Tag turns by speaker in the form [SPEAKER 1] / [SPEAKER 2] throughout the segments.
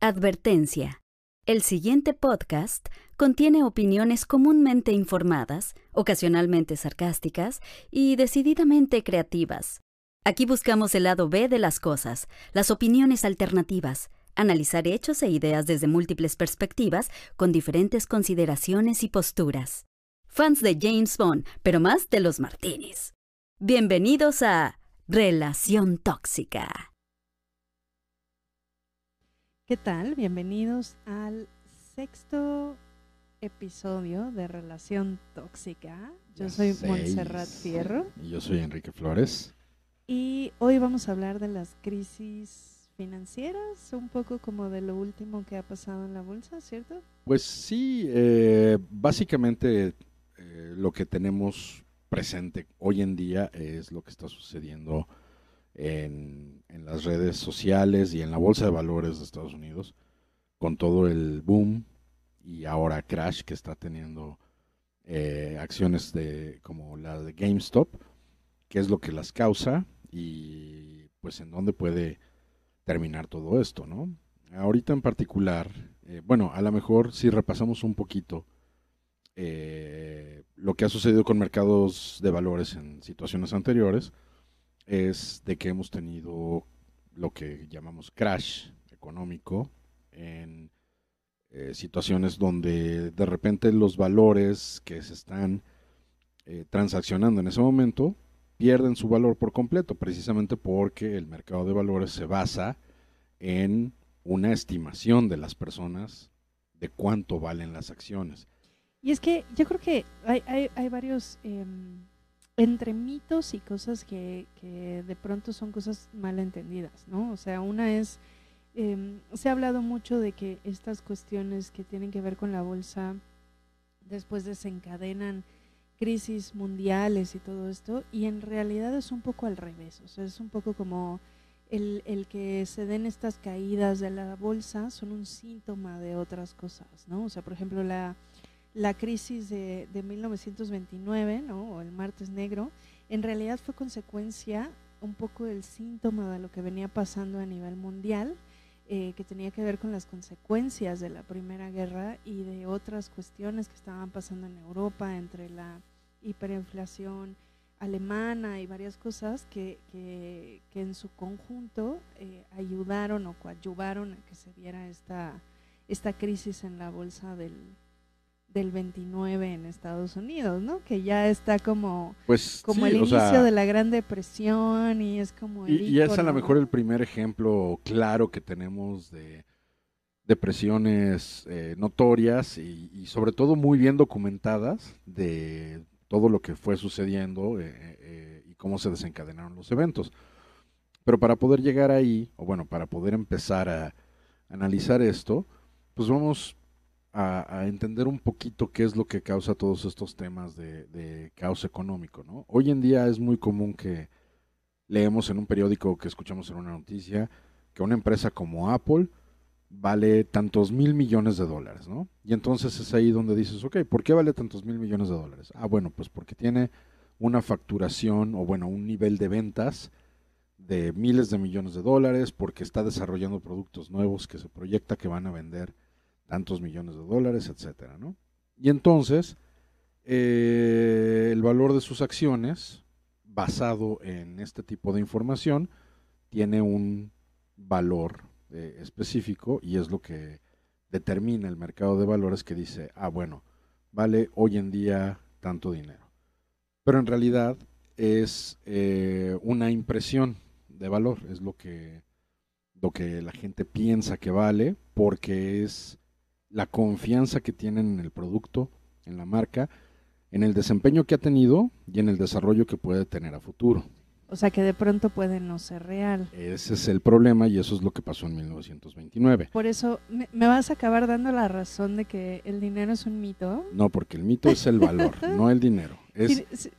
[SPEAKER 1] Advertencia. El siguiente podcast contiene opiniones comúnmente informadas, ocasionalmente sarcásticas y decididamente creativas. Aquí buscamos el lado B de las cosas, las opiniones alternativas, analizar hechos e ideas desde múltiples perspectivas con diferentes consideraciones y posturas. Fans de James Bond, pero más de los martinis. Bienvenidos a Relación Tóxica.
[SPEAKER 2] ¿Qué tal? Bienvenidos al sexto episodio de Relación Tóxica. Yo
[SPEAKER 3] Ya
[SPEAKER 2] soy
[SPEAKER 3] seis.
[SPEAKER 2] Montserrat Fierro
[SPEAKER 3] Y yo soy Enrique Flores.
[SPEAKER 2] y hoy vamos a hablar de las crisis financieras, un poco como de lo último que ha pasado en la bolsa, ¿cierto?
[SPEAKER 3] Pues sí, eh, básicamente eh, lo que tenemos presente hoy en día es lo que está sucediendo en, las redes sociales y en la bolsa de valores de Estados Unidos, con todo el boom y ahora crash que está teniendo eh, acciones de como la de GameStop, qué es lo que las causa y pues en dónde puede terminar todo esto, ¿no? Ahorita en particular, eh, bueno, a lo mejor si repasamos un poquito eh, lo que ha sucedido con mercados de valores en situaciones anteriores, es de que hemos tenido lo que llamamos crash económico en eh, situaciones donde de repente los valores que se están eh, transaccionando en ese momento pierden su valor por completo, precisamente porque el mercado de valores se basa en una estimación de las personas de cuánto valen las acciones.
[SPEAKER 2] Y es que yo creo que hay, hay, varios em, entre mitos y cosas que, que de pronto son cosas mal entendidas, ¿no? O sea, una es, em, se ha hablado mucho de que estas cuestiones que tienen que ver con la bolsa después desencadenan crisis mundiales y todo esto, y en realidad es un poco al revés, o sea, es un poco como el, el que se den estas caídas de la bolsa son un síntoma de otras cosas, ¿no? O sea, por ejemplo, la, la crisis de, de 1929, ¿no? O el martes negro, en realidad fue consecuencia un poco del síntoma de lo que venía pasando a nivel mundial, eh, que tenía que ver con las consecuencias de la Primera Guerra y de otras cuestiones que estaban pasando en Europa, entre la hiperinflación alemana y varias cosas que, que, que en su conjunto eh, ayudaron o coadyuvaron a que se diera esta, esta crisis en la bolsa del, del 29 en Estados Unidos, ¿no? Que ya está como,
[SPEAKER 3] Pues
[SPEAKER 2] como
[SPEAKER 3] sí,
[SPEAKER 2] el inicio
[SPEAKER 3] sea,
[SPEAKER 2] de la Gran Depresión y es como el
[SPEAKER 3] y, y es a lo mejor el primer ejemplo claro que tenemos de depresiones eh, notorias y, y sobre todo muy bien documentadas de todo lo que fue sucediendo eh, eh, y cómo se desencadenaron los eventos. Pero para poder llegar ahí, o bueno, para poder empezar a analizar esto, pues vamos a, entender un poquito qué es lo que causa todos estos temas de, de caos económico, ¿no? Hoy en día es muy común que leemos en un periódico, que escuchamos en una noticia, que una empresa como Apple vale tantos mil millones de dólares, ¿no? Y entonces es ahí donde dices, ok, ¿por qué vale tantos mil millones de dólares? Ah, bueno, pues porque tiene una facturación o bueno, un nivel de ventas de miles de millones de dólares, porque está desarrollando productos nuevos que se proyecta que van a vender tantos millones de dólares, etcétera, ¿no? Y entonces, eh, el valor de sus acciones, basado en este tipo de información, tiene un valor eh, específico y es lo que determina el mercado de valores que dice, ah, bueno, vale hoy en día tanto dinero. Pero en realidad es eh, una impresión de valor, es lo que, lo que la gente piensa que vale porque es la confianza que tienen en el producto, en la marca, en el desempeño que ha tenido y en el desarrollo que puede tener a futuro.
[SPEAKER 2] O sea, que de pronto puede no ser real.
[SPEAKER 3] Ese es el problema y eso es lo que pasó en 1929.
[SPEAKER 2] Por eso me, me vas a acabar dando la razón de que el dinero es un mito.
[SPEAKER 3] No, porque el mito es el valor, no el dinero. Es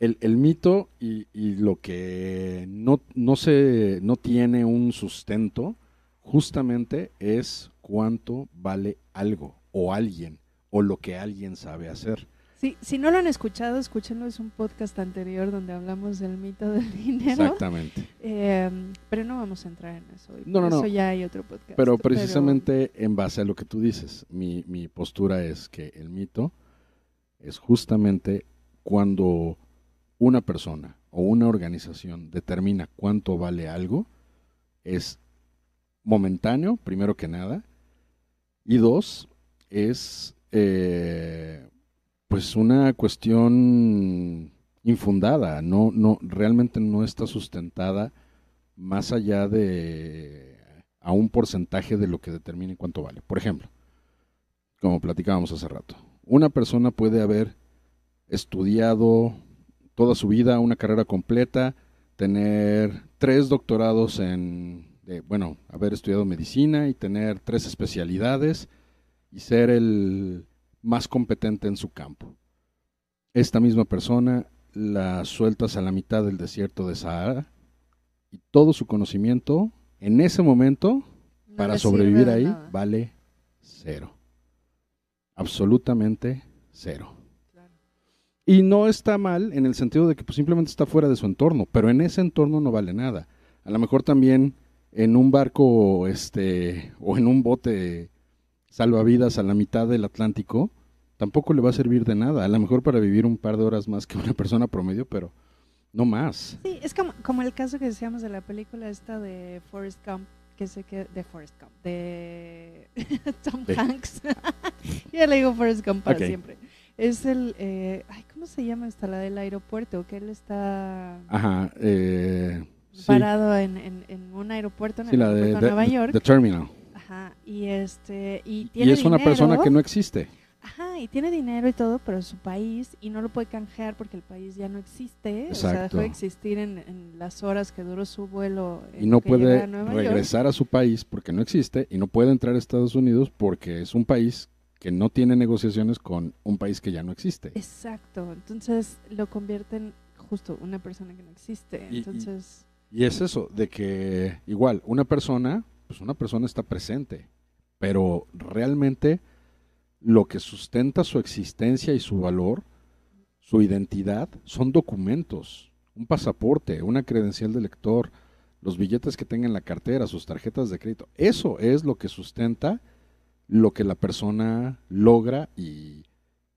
[SPEAKER 3] el, el mito y, y lo que no, no, se, no tiene un sustento justamente es cuánto vale algo o alguien o lo que alguien sabe hacer.
[SPEAKER 2] Sí, si no lo han escuchado, escúchenlo, es un podcast anterior donde hablamos del mito del dinero.
[SPEAKER 3] Exactamente.
[SPEAKER 2] Eh, pero no vamos a entrar en eso. hoy,
[SPEAKER 3] no, no.
[SPEAKER 2] Eso ya hay otro podcast.
[SPEAKER 3] Pero precisamente en base a lo que tú dices, mi, mi postura es que el mito es justamente cuando una persona o una organización determina cuánto vale algo, es momentáneo, primero que nada, y dos, es eh, pues una cuestión infundada, no, no, realmente no está sustentada más allá de a un porcentaje de lo que determine cuánto vale. Por ejemplo, como platicábamos hace rato, una persona puede haber estudiado toda su vida una carrera completa, tener tres doctorados en, de, bueno, haber estudiado medicina y tener tres especialidades y ser el más competente en su campo. Esta misma persona la sueltas a la mitad del desierto de Sahara y todo su conocimiento en ese momento
[SPEAKER 2] No
[SPEAKER 3] para sobrevivir ahí
[SPEAKER 2] nada.
[SPEAKER 3] vale cero. Absolutamente cero.
[SPEAKER 2] Claro.
[SPEAKER 3] Y no está mal en el sentido de que pues, simplemente está fuera de su entorno, pero en ese entorno no vale nada. A lo mejor también en un barco este o en un bote salvavidas a la mitad del Atlántico tampoco le va a servir de nada. A lo mejor para vivir un par de horas más que una persona promedio, pero no más.
[SPEAKER 2] Sí, es como, como el caso que decíamos de la película esta de Forrest Gump, que sé que de Forrest Gump, de Tom
[SPEAKER 3] De-
[SPEAKER 2] Hanks. ya le digo Forrest Gump para siempre. Es el, eh, ay, ¿cómo se llama esta? La del aeropuerto, que él está
[SPEAKER 3] Ajá. Eh, sí,
[SPEAKER 2] parado en, en, en un aeropuerto en
[SPEAKER 3] sí,
[SPEAKER 2] el aeropuerto de
[SPEAKER 3] de-
[SPEAKER 2] Nueva York.
[SPEAKER 3] The Terminal.
[SPEAKER 2] Ajá, y este, y
[SPEAKER 3] Y
[SPEAKER 2] tiene
[SPEAKER 3] es una persona
[SPEAKER 2] dinero.
[SPEAKER 3] que no existe.
[SPEAKER 2] Ajá, y tiene dinero y todo, pero su país, y no lo puede canjear porque el país ya no existe. O sea,
[SPEAKER 3] Exacto.
[SPEAKER 2] dejó de existir en, en las horas que duró su vuelo. en
[SPEAKER 3] y no puede
[SPEAKER 2] a Nueva York.
[SPEAKER 3] regresar a su país porque no existe y no puede entrar a Estados Unidos porque es un país que no tiene negociaciones con un país que ya no existe.
[SPEAKER 2] Exacto, entonces lo convierte en justo una persona que no existe. Entonces,
[SPEAKER 3] Y es eso, de que igual una persona, pues una persona está presente, pero realmente lo que sustenta su existencia y su valor, su identidad, son documentos, un pasaporte, una credencial de lector, los billetes que tenga en la cartera, sus tarjetas de crédito. Eso es lo que sustenta lo que la persona logra y,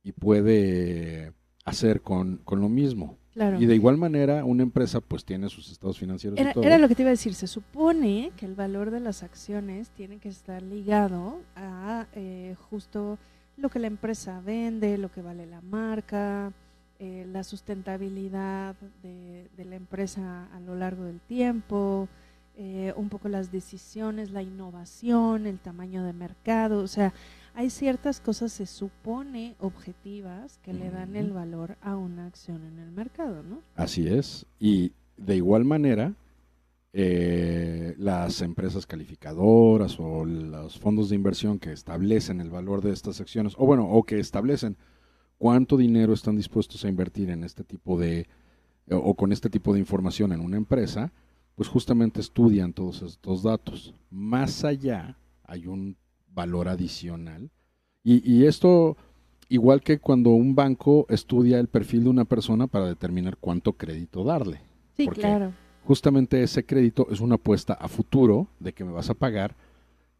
[SPEAKER 3] y puede hacer con, con lo mismo.
[SPEAKER 2] Claro.
[SPEAKER 3] Y de igual manera, una empresa pues tiene sus estados financieros
[SPEAKER 2] Era,
[SPEAKER 3] y todo.
[SPEAKER 2] era lo que te iba a decir, se supone que el valor de las acciones tiene que estar ligado a eh, justo lo que la empresa vende, lo que vale la marca, eh, la sustentabilidad de, de la empresa a lo largo del tiempo, eh, un poco las decisiones, la innovación, el tamaño de mercado, o sea, hay ciertas cosas, se supone, objetivas que le dan el valor a una acción en el mercado, ¿no?
[SPEAKER 3] Así es. Y de igual manera, eh, las empresas calificadoras o los fondos de inversión que establecen el valor de estas acciones, o bueno, o que establecen cuánto dinero están dispuestos a invertir en este tipo de, o, o con este tipo de información en una empresa, pues justamente estudian todos estos datos. Más allá hay un valor adicional. Y, y esto, igual que cuando un banco estudia el perfil de una persona para determinar cuánto crédito darle.
[SPEAKER 2] Sí, claro.
[SPEAKER 3] Justamente ese crédito es una apuesta a futuro de que me vas a pagar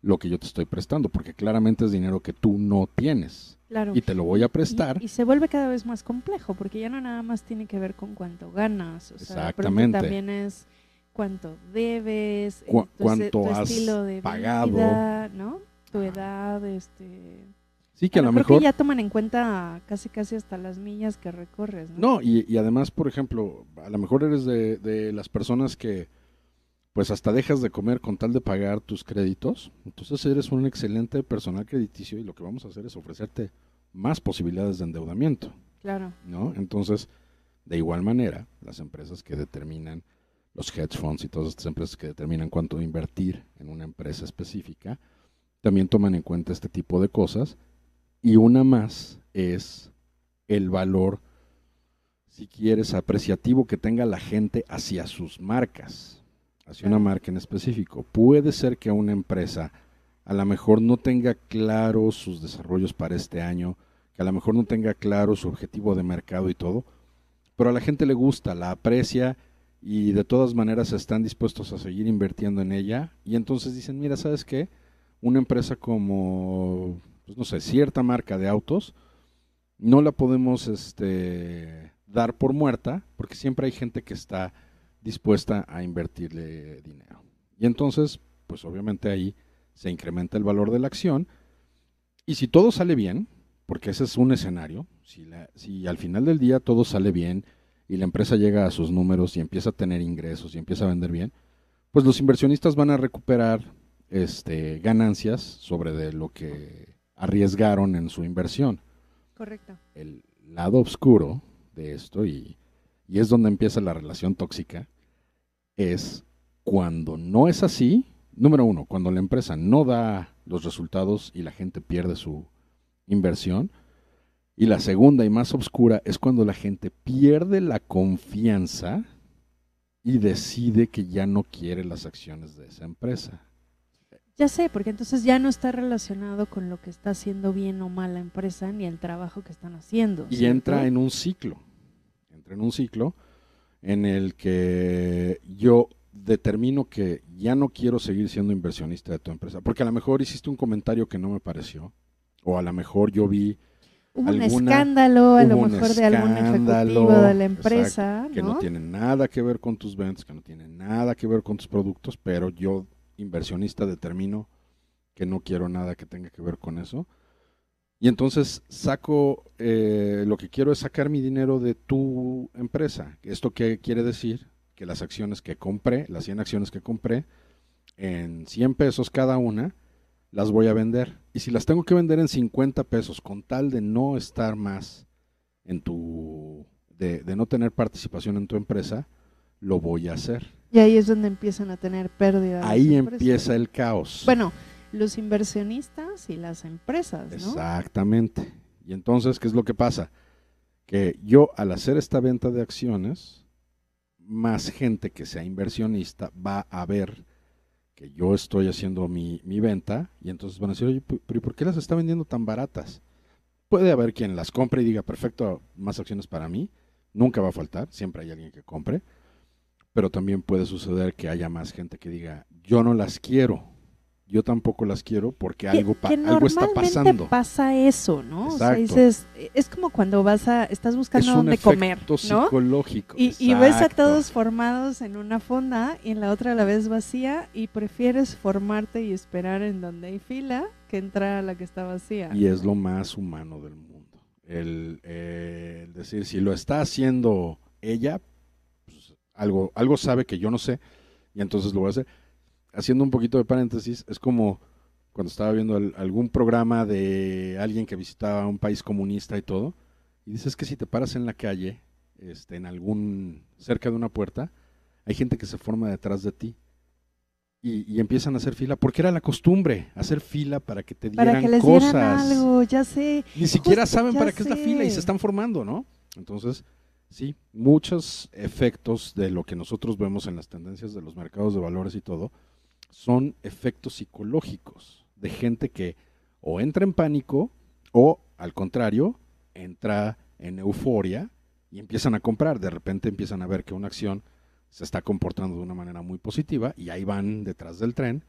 [SPEAKER 3] lo que yo te estoy prestando, porque claramente es dinero que tú no tienes
[SPEAKER 2] Claro.
[SPEAKER 3] y te lo voy a prestar.
[SPEAKER 2] Y, y se vuelve cada vez más complejo, porque ya no nada más tiene que ver con cuánto ganas, o sea,
[SPEAKER 3] Exactamente.
[SPEAKER 2] también es cuánto debes,
[SPEAKER 3] Cu-
[SPEAKER 2] eh, tu,
[SPEAKER 3] cuánto
[SPEAKER 2] tu
[SPEAKER 3] has
[SPEAKER 2] estilo de
[SPEAKER 3] pagado.
[SPEAKER 2] vida, ¿no? Tu edad, este...
[SPEAKER 3] sí, que a lo
[SPEAKER 2] creo
[SPEAKER 3] mejor...
[SPEAKER 2] que ya toman en cuenta casi casi hasta las millas que recorres, ¿no?
[SPEAKER 3] No, y, y además, por ejemplo, a lo mejor eres de, de las personas que pues hasta dejas de comer con tal de pagar tus créditos. Entonces eres un excelente personal crediticio y lo que vamos a hacer es ofrecerte más posibilidades de endeudamiento,
[SPEAKER 2] Claro.
[SPEAKER 3] ¿no? Entonces, de igual manera, las empresas que determinan, los hedge funds y todas estas empresas que determinan cuánto invertir en una empresa específica, también toman en cuenta este tipo de cosas. Y una más es el valor si quieres, apreciativo que tenga la gente hacia sus marcas, hacia una
[SPEAKER 2] Claro.
[SPEAKER 3] marca en específico. Puede ser que una empresa a lo mejor no tenga claros sus desarrollos para este año, que a lo mejor no tenga claro su objetivo de mercado y todo, pero a la gente le gusta, la aprecia y de todas maneras están dispuestos a seguir invirtiendo en ella y entonces dicen, mira, ¿sabes qué? Una empresa como, pues no sé, cierta marca de autos, no la podemos este, dar por muerta porque siempre hay gente que está dispuesta a invertirle dinero. Y entonces, pues obviamente ahí se incrementa el valor de la acción y si todo sale bien, porque ese es un escenario, si, si al final del día todo sale bien y la empresa llega a sus números y empieza a tener ingresos y empieza a vender bien, pues los inversionistas van a recuperar este, ganancias sobre de lo que arriesgaron en su inversión.
[SPEAKER 2] Correcto.
[SPEAKER 3] El lado oscuro de esto, y, y es donde empieza la relación tóxica, es cuando no es así, número uno, cuando la empresa no da los resultados y la gente pierde su inversión. Y la segunda y más oscura es cuando la gente pierde la confianza y decide que ya no quiere las acciones de esa empresa.
[SPEAKER 2] Ya sé, porque entonces ya no está relacionado con lo que está haciendo bien o mal la empresa ni el trabajo que están haciendo.
[SPEAKER 3] Y entra en un ciclo, entra en un ciclo en el que yo determino que ya no quiero seguir siendo inversionista de tu empresa, porque a lo mejor hiciste un comentario que no me pareció, o a lo mejor yo vi
[SPEAKER 2] un escándalo, a lo mejor de algún ejecutivo de la empresa,
[SPEAKER 3] que ¿no? tiene nada que ver con tus ventas, que no tiene nada que ver con tus productos, pero yo inversionista determino que no quiero nada que tenga que ver con eso. Y entonces saco, eh, lo que quiero es sacar mi dinero de tu empresa. ¿Esto qué quiere decir? Que las acciones que compré, las 100 acciones que compré, en 100 pesos cada una, las voy a vender. Y si las tengo que vender en 50 pesos, con tal de no estar más en tu, de, no tener participación en tu empresa, lo voy a hacer.
[SPEAKER 2] Y ahí es donde empiezan a tener pérdidas.
[SPEAKER 3] Ahí empieza el caos.
[SPEAKER 2] Bueno, los inversionistas y las empresas, ¿no?
[SPEAKER 3] Exactamente. Y entonces, ¿qué es lo que pasa? Que yo al hacer esta venta de acciones, más gente que sea inversionista va a ver que yo estoy haciendo mi, venta y entonces van a decir, oye, pero ¿por qué las está vendiendo tan baratas? Puede haber quien las compre y diga, perfecto, más acciones para mí, nunca va a faltar, siempre hay alguien que compre, pero también puede suceder que haya más gente que diga, yo no las quiero, yo tampoco las quiero porque algo, algo está pasando.
[SPEAKER 2] pasa eso, ¿no? O sea, dices, es como cuando vas a, estás buscando es dónde comer, ¿no?
[SPEAKER 3] psicológico.
[SPEAKER 2] Y, y, ves a todos formados en una fonda y en la otra la vez vacía y prefieres formarte y esperar en donde hay fila que entrar a la que está vacía.
[SPEAKER 3] Y es lo más humano del mundo. El, eh, decir, si lo está haciendo ella, algo, algo sabe que yo no sé y entonces lo voy a hacer haciendo un poquito de paréntesis, es como cuando estaba viendo algún programa de alguien que visitaba un país comunista y todo, y dices que si te paras en la calle, este, en algún, cerca de una puerta, hay gente que se forma detrás de ti. Y, empiezan a hacer fila, porque era la costumbre, hacer fila para que te dieran para que les cosas. Dieran
[SPEAKER 2] algo, ya sé.
[SPEAKER 3] Ni siquiera saben para qué es la fila y se están formando, ¿no? Entonces, sí, muchos efectos de lo que nosotros vemos en las tendencias de los mercados de valores y todo, son efectos psicológicos de gente que o entra en pánico o al contrario, entra en euforia y empiezan a comprar. De repente empiezan a ver que una acción se está comportando de una manera muy positiva y ahí van detrás del tren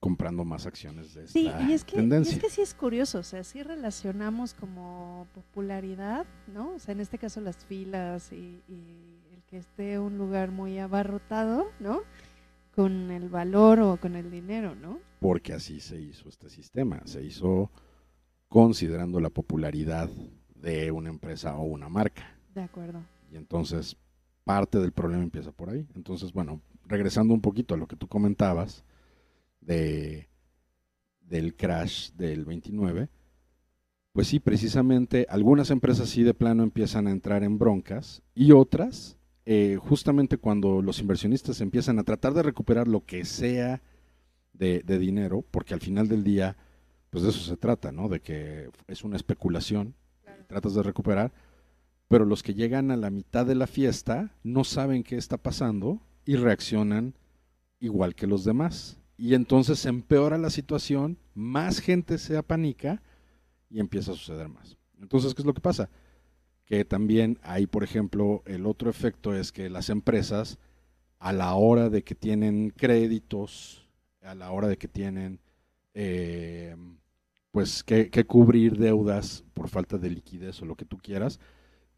[SPEAKER 3] comprando más acciones de esta sí, y es que, tendencia.
[SPEAKER 2] es que sí es curioso, o sea, sí relacionamos como popularidad, ¿no? O sea, en este caso las filas y, y el que esté un lugar muy abarrotado, ¿no? con el valor o con el dinero, ¿no?
[SPEAKER 3] Porque así se hizo este sistema, se hizo considerando la popularidad de una empresa o una marca.
[SPEAKER 2] De acuerdo.
[SPEAKER 3] Y entonces parte del problema empieza por ahí. Entonces, bueno, regresando un poquito a lo que tú comentabas de del crash del 29, pues sí, precisamente algunas empresas sí de plano empiezan a entrar en broncas y otras eh, justamente cuando los inversionistas empiezan a tratar de recuperar lo que sea de, dinero, porque al final del día, pues de eso se trata, ¿no? De que es una especulación, tratas de recuperar, pero los que llegan a la mitad de la fiesta no saben qué está pasando y reaccionan igual que los demás. Y entonces se empeora la situación, más gente se apanica y empieza a suceder más. Entonces, ¿qué es lo que pasa? Que también hay, por ejemplo, el otro efecto es que las empresas, a la hora de que tienen créditos, a la hora de que tienen, eh, pues, que, que cubrir deudas por falta de liquidez o lo que tú quieras,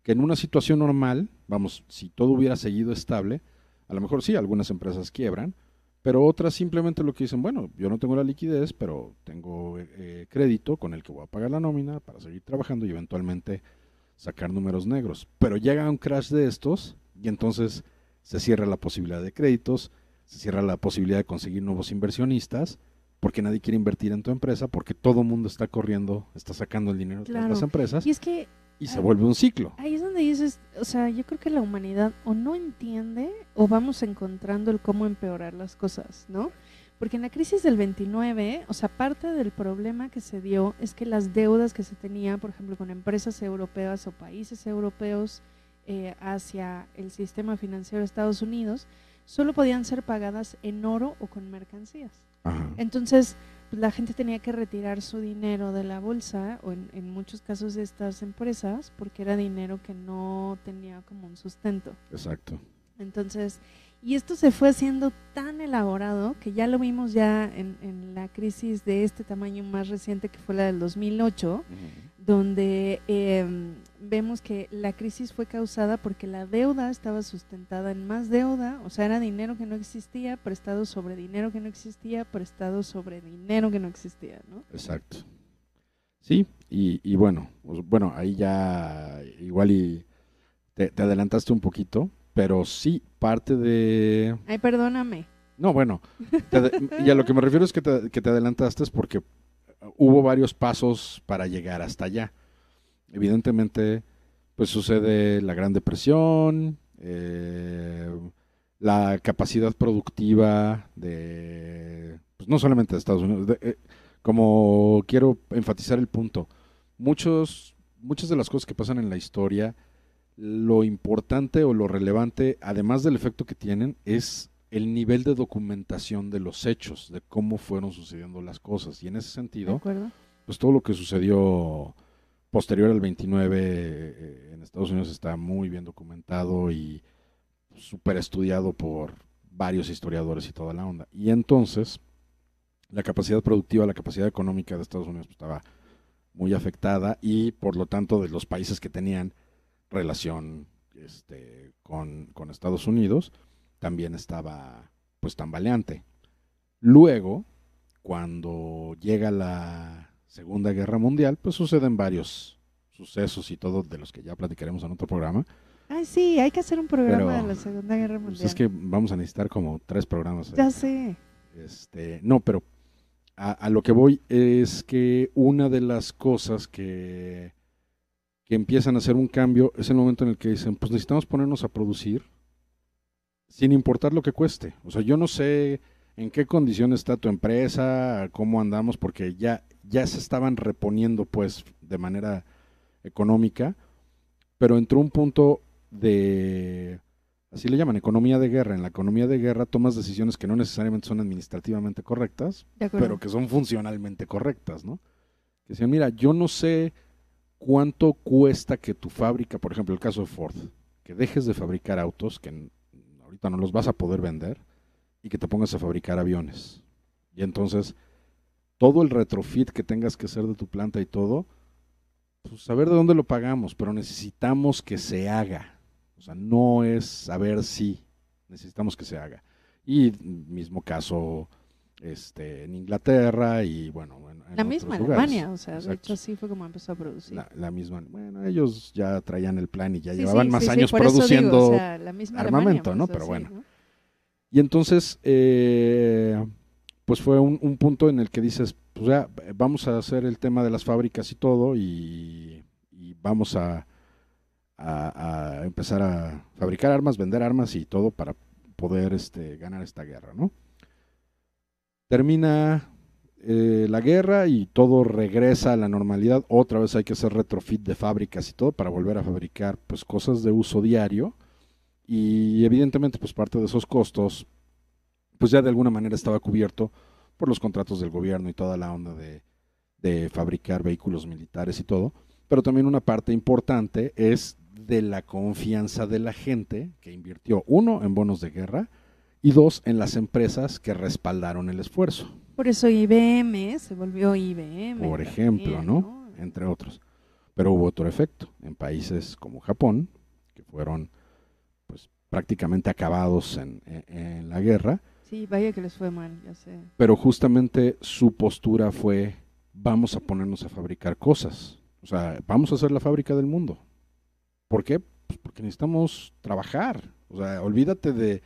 [SPEAKER 3] que en una situación normal, vamos, si todo hubiera seguido estable, a lo mejor sí, algunas empresas quiebran, pero otras simplemente lo que dicen, bueno, yo no tengo la liquidez, pero tengo eh, crédito con el que voy a pagar la nómina para seguir trabajando y eventualmente sacar números negros. Pero llega un crash de estos y entonces se cierra la posibilidad de créditos, se cierra la posibilidad de conseguir nuevos inversionistas, porque nadie quiere invertir en tu empresa, porque todo el mundo está corriendo, está sacando el dinero de
[SPEAKER 2] Claro.
[SPEAKER 3] las empresas
[SPEAKER 2] Y es que
[SPEAKER 3] y se
[SPEAKER 2] ah,
[SPEAKER 3] vuelve un ciclo.
[SPEAKER 2] ahí es donde dices, o sea, yo creo que la humanidad o no entiende o vamos encontrando el cómo empeorar las cosas, ¿no? Porque en la crisis del 29, o sea, parte del problema que se dio es que las deudas que se tenían, por ejemplo, con empresas europeas o países europeos eh, hacia el sistema financiero de Estados Unidos, solo podían ser pagadas en oro o con mercancías.
[SPEAKER 3] Ajá.
[SPEAKER 2] Entonces, la gente tenía que retirar su dinero de la bolsa, o en, en muchos casos de estas empresas, porque era dinero que no tenía como un sustento.
[SPEAKER 3] Exacto.
[SPEAKER 2] Entonces, y esto se fue haciendo tan elaborado que ya lo vimos ya en, en la crisis de este tamaño más reciente que fue la del 2008, donde eh, vemos que la crisis fue causada porque la deuda estaba sustentada en más deuda, o sea, era dinero que no existía, prestado sobre dinero que no existía, prestado sobre dinero que no existía, ¿no?
[SPEAKER 3] Exacto. Sí, y, y bueno, pues, bueno, ahí ya igual y te, te adelantaste un poquito, pero sí parte de...
[SPEAKER 2] Ay, perdóname.
[SPEAKER 3] No, bueno, te y a lo que me refiero es que te, que te adelantaste es porque hubo varios pasos para llegar hasta allá. Evidentemente, pues sucede la Gran Depresión, eh, la capacidad productiva de, pues no solamente de Estados Unidos, de- eh, como quiero enfatizar el punto, muchos, muchas de las cosas que pasan en la historia, lo importante o lo relevante, además del efecto que tienen, es el nivel de documentación de los hechos, de cómo fueron sucediendo las cosas. Y en ese
[SPEAKER 2] ¿De
[SPEAKER 3] sentido, pues todo lo que sucedió posterior al 29 eh, en Estados Unidos está muy bien documentado y súper estudiado por varios historiadores y toda la onda. Y entonces, la capacidad productiva, la capacidad económica de Estados Unidos pues, estaba muy afectada y por lo tanto de los países que tenían relación este, con, con Estados Unidos también estaba pues tambaleante. Luego, cuando llega la Segunda Guerra Mundial, pues suceden varios sucesos y todo de los que ya platicaremos en otro programa.
[SPEAKER 2] Ay, sí, hay que hacer un programa
[SPEAKER 3] Pero,
[SPEAKER 2] de la Segunda Guerra
[SPEAKER 3] Pues
[SPEAKER 2] Mundial.
[SPEAKER 3] es que vamos a necesitar como tres programas. ahí.
[SPEAKER 2] Ya sé.
[SPEAKER 3] Este, no, pero a, a lo que voy es que una de las cosas que, que empiezan a hacer un cambio es el momento en el que dicen, pues necesitamos ponernos a producir sin importar lo que cueste. O sea, yo no sé en qué condición está tu empresa, cómo andamos, porque ya, ya se estaban reponiendo pues de manera económica, pero entró un punto de, así le llaman, economía de guerra. En la economía de guerra tomas decisiones que no necesariamente son administrativamente correctas, pero que son funcionalmente correctas, ¿no? Que decían, mira, yo no sé cuánto cuesta que tu fábrica, por ejemplo, el caso de Ford, que dejes de fabricar autos, que ahorita no los vas a poder vender, y que te pongas a fabricar aviones. Y entonces, todo el retrofit que tengas que hacer de tu planta y todo, pues saber de dónde lo pagamos, pero necesitamos que se haga. O sea, no es saber si, necesitamos que se haga. Y mismo caso este, en Inglaterra y bueno, en, en
[SPEAKER 2] la misma
[SPEAKER 3] lugares.
[SPEAKER 2] Alemania, o sea, de hecho así fue como empezó a producir.
[SPEAKER 3] La, la misma, bueno, ellos ya traían el plan y ya
[SPEAKER 2] Sí,
[SPEAKER 3] llevaban
[SPEAKER 2] sí,
[SPEAKER 3] más
[SPEAKER 2] sí, sí,
[SPEAKER 3] años
[SPEAKER 2] digo,
[SPEAKER 3] produciendo.
[SPEAKER 2] o sea, la misma
[SPEAKER 3] armamento,
[SPEAKER 2] Alemania,
[SPEAKER 3] ¿no? Pero bueno.
[SPEAKER 2] ¿no?
[SPEAKER 3] Y entonces, eh, pues fue un, un punto en el que dices, pues ya, vamos a hacer el tema de las fábricas y todo, y, vamos a empezar a fabricar armas, vender armas y todo para poder este, ganar esta guerra, ¿no? Termina eh, la guerra y todo regresa a la normalidad. Otra vez hay que hacer retrofit de fábricas y todo para volver a fabricar pues cosas de uso diario y evidentemente pues parte de esos costos pues ya de alguna manera estaba cubierto por los contratos del gobierno y toda la onda de, de fabricar vehículos militares y todo, pero también una parte importante es de la confianza de la gente que invirtió, uno, en bonos de guerra y dos, en las empresas que respaldaron el esfuerzo.
[SPEAKER 2] Por eso IBM se volvió IBM.
[SPEAKER 3] Por ejemplo,
[SPEAKER 2] también,
[SPEAKER 3] ¿no? Entre otros. Pero hubo otro efecto en países como Japón, que fueron prácticamente acabados en, la guerra,
[SPEAKER 2] Sí, vaya que les fue mal, ya sé.
[SPEAKER 3] pero justamente su postura fue vamos a ponernos a fabricar cosas. O sea, vamos a ser la fábrica del mundo. ¿Por qué? Pues porque necesitamos trabajar. O sea, olvídate de